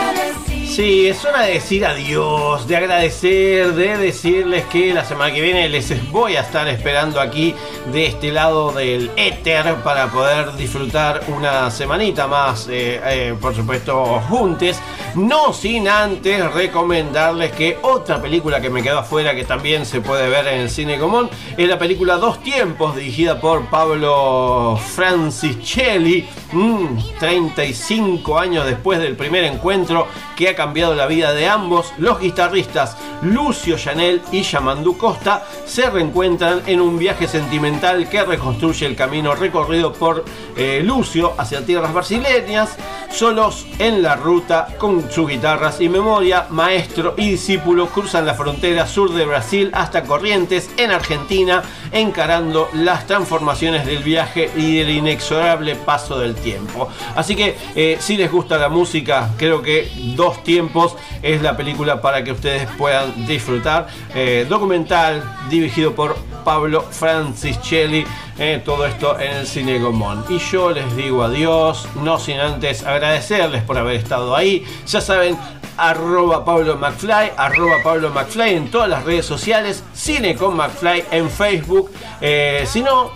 Sí, es hora de decir adiós, de agradecer, de decirles que la semana que viene les voy a estar esperando aquí de este lado del éter para poder disfrutar una semanita más, eh, eh, por supuesto, juntes. No sin antes recomendarles que otra película que me quedó afuera que también se puede ver en el cine común es la película Dos Tiempos, dirigida por Pablo Francischelli, mm, 35 años después del primer encuentro que ha cambiado la vida de ambos, los guitarristas Lucio Chanel y Yamandu Costa se reencuentran en un viaje sentimental que reconstruye el camino recorrido por eh, Lucio hacia tierras brasileñas, solos en la ruta con sus guitarras y memoria, maestro y discípulo cruzan la frontera sur de Brasil hasta Corrientes en Argentina, encarando las transformaciones del viaje y del inexorable paso del tiempo. Así que eh, si les gusta la música, creo que Dos Es la película para que ustedes puedan disfrutar. Eh, documental dirigido por Pablo Francischelli. eh, todo esto en el Cine Gomón. Y yo les digo adiós, no sin antes agradecerles por haber estado ahí. Ya saben, arroba Pablo McFly, arroba Pablo McFly en todas las redes sociales, Cine con McFly en Facebook. Eh, si no,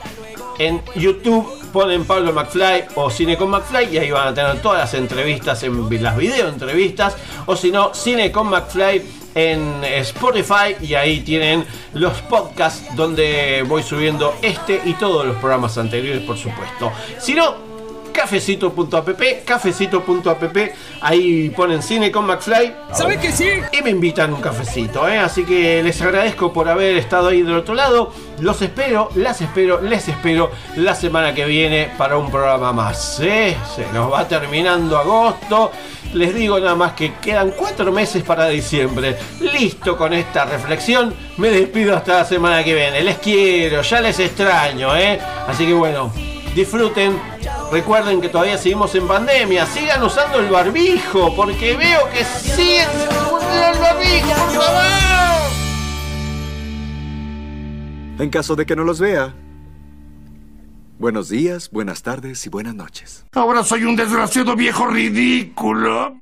en YouTube ponen Pablo McFly o Cine con McFly y ahí van a tener todas las entrevistas, en las video entrevistas, o si no, Cine con McFly en Spotify y ahí tienen los podcasts donde voy subiendo este y todos los programas anteriores, por supuesto. Si no, cafecito.app, cafecito.app, ahí ponen cine con McFly. ¿Sabes que sí? Y me invitan un cafecito, ¿eh? así que les agradezco por haber estado ahí del otro lado. Los espero, las espero, les espero la semana que viene para un programa más. ¿eh? Se nos va terminando agosto. Les digo nada más que quedan cuatro meses para diciembre. Listo con esta reflexión. Me despido hasta la semana que viene. Les quiero, ya les extraño, ¿eh? Así que bueno, disfruten. Recuerden que todavía seguimos en pandemia. Sigan usando el barbijo, porque veo que siguen usando el barbijo, por favor. En caso de que no los vea. Buenos días, buenas tardes y buenas noches. Ahora soy un desgraciado viejo ridículo.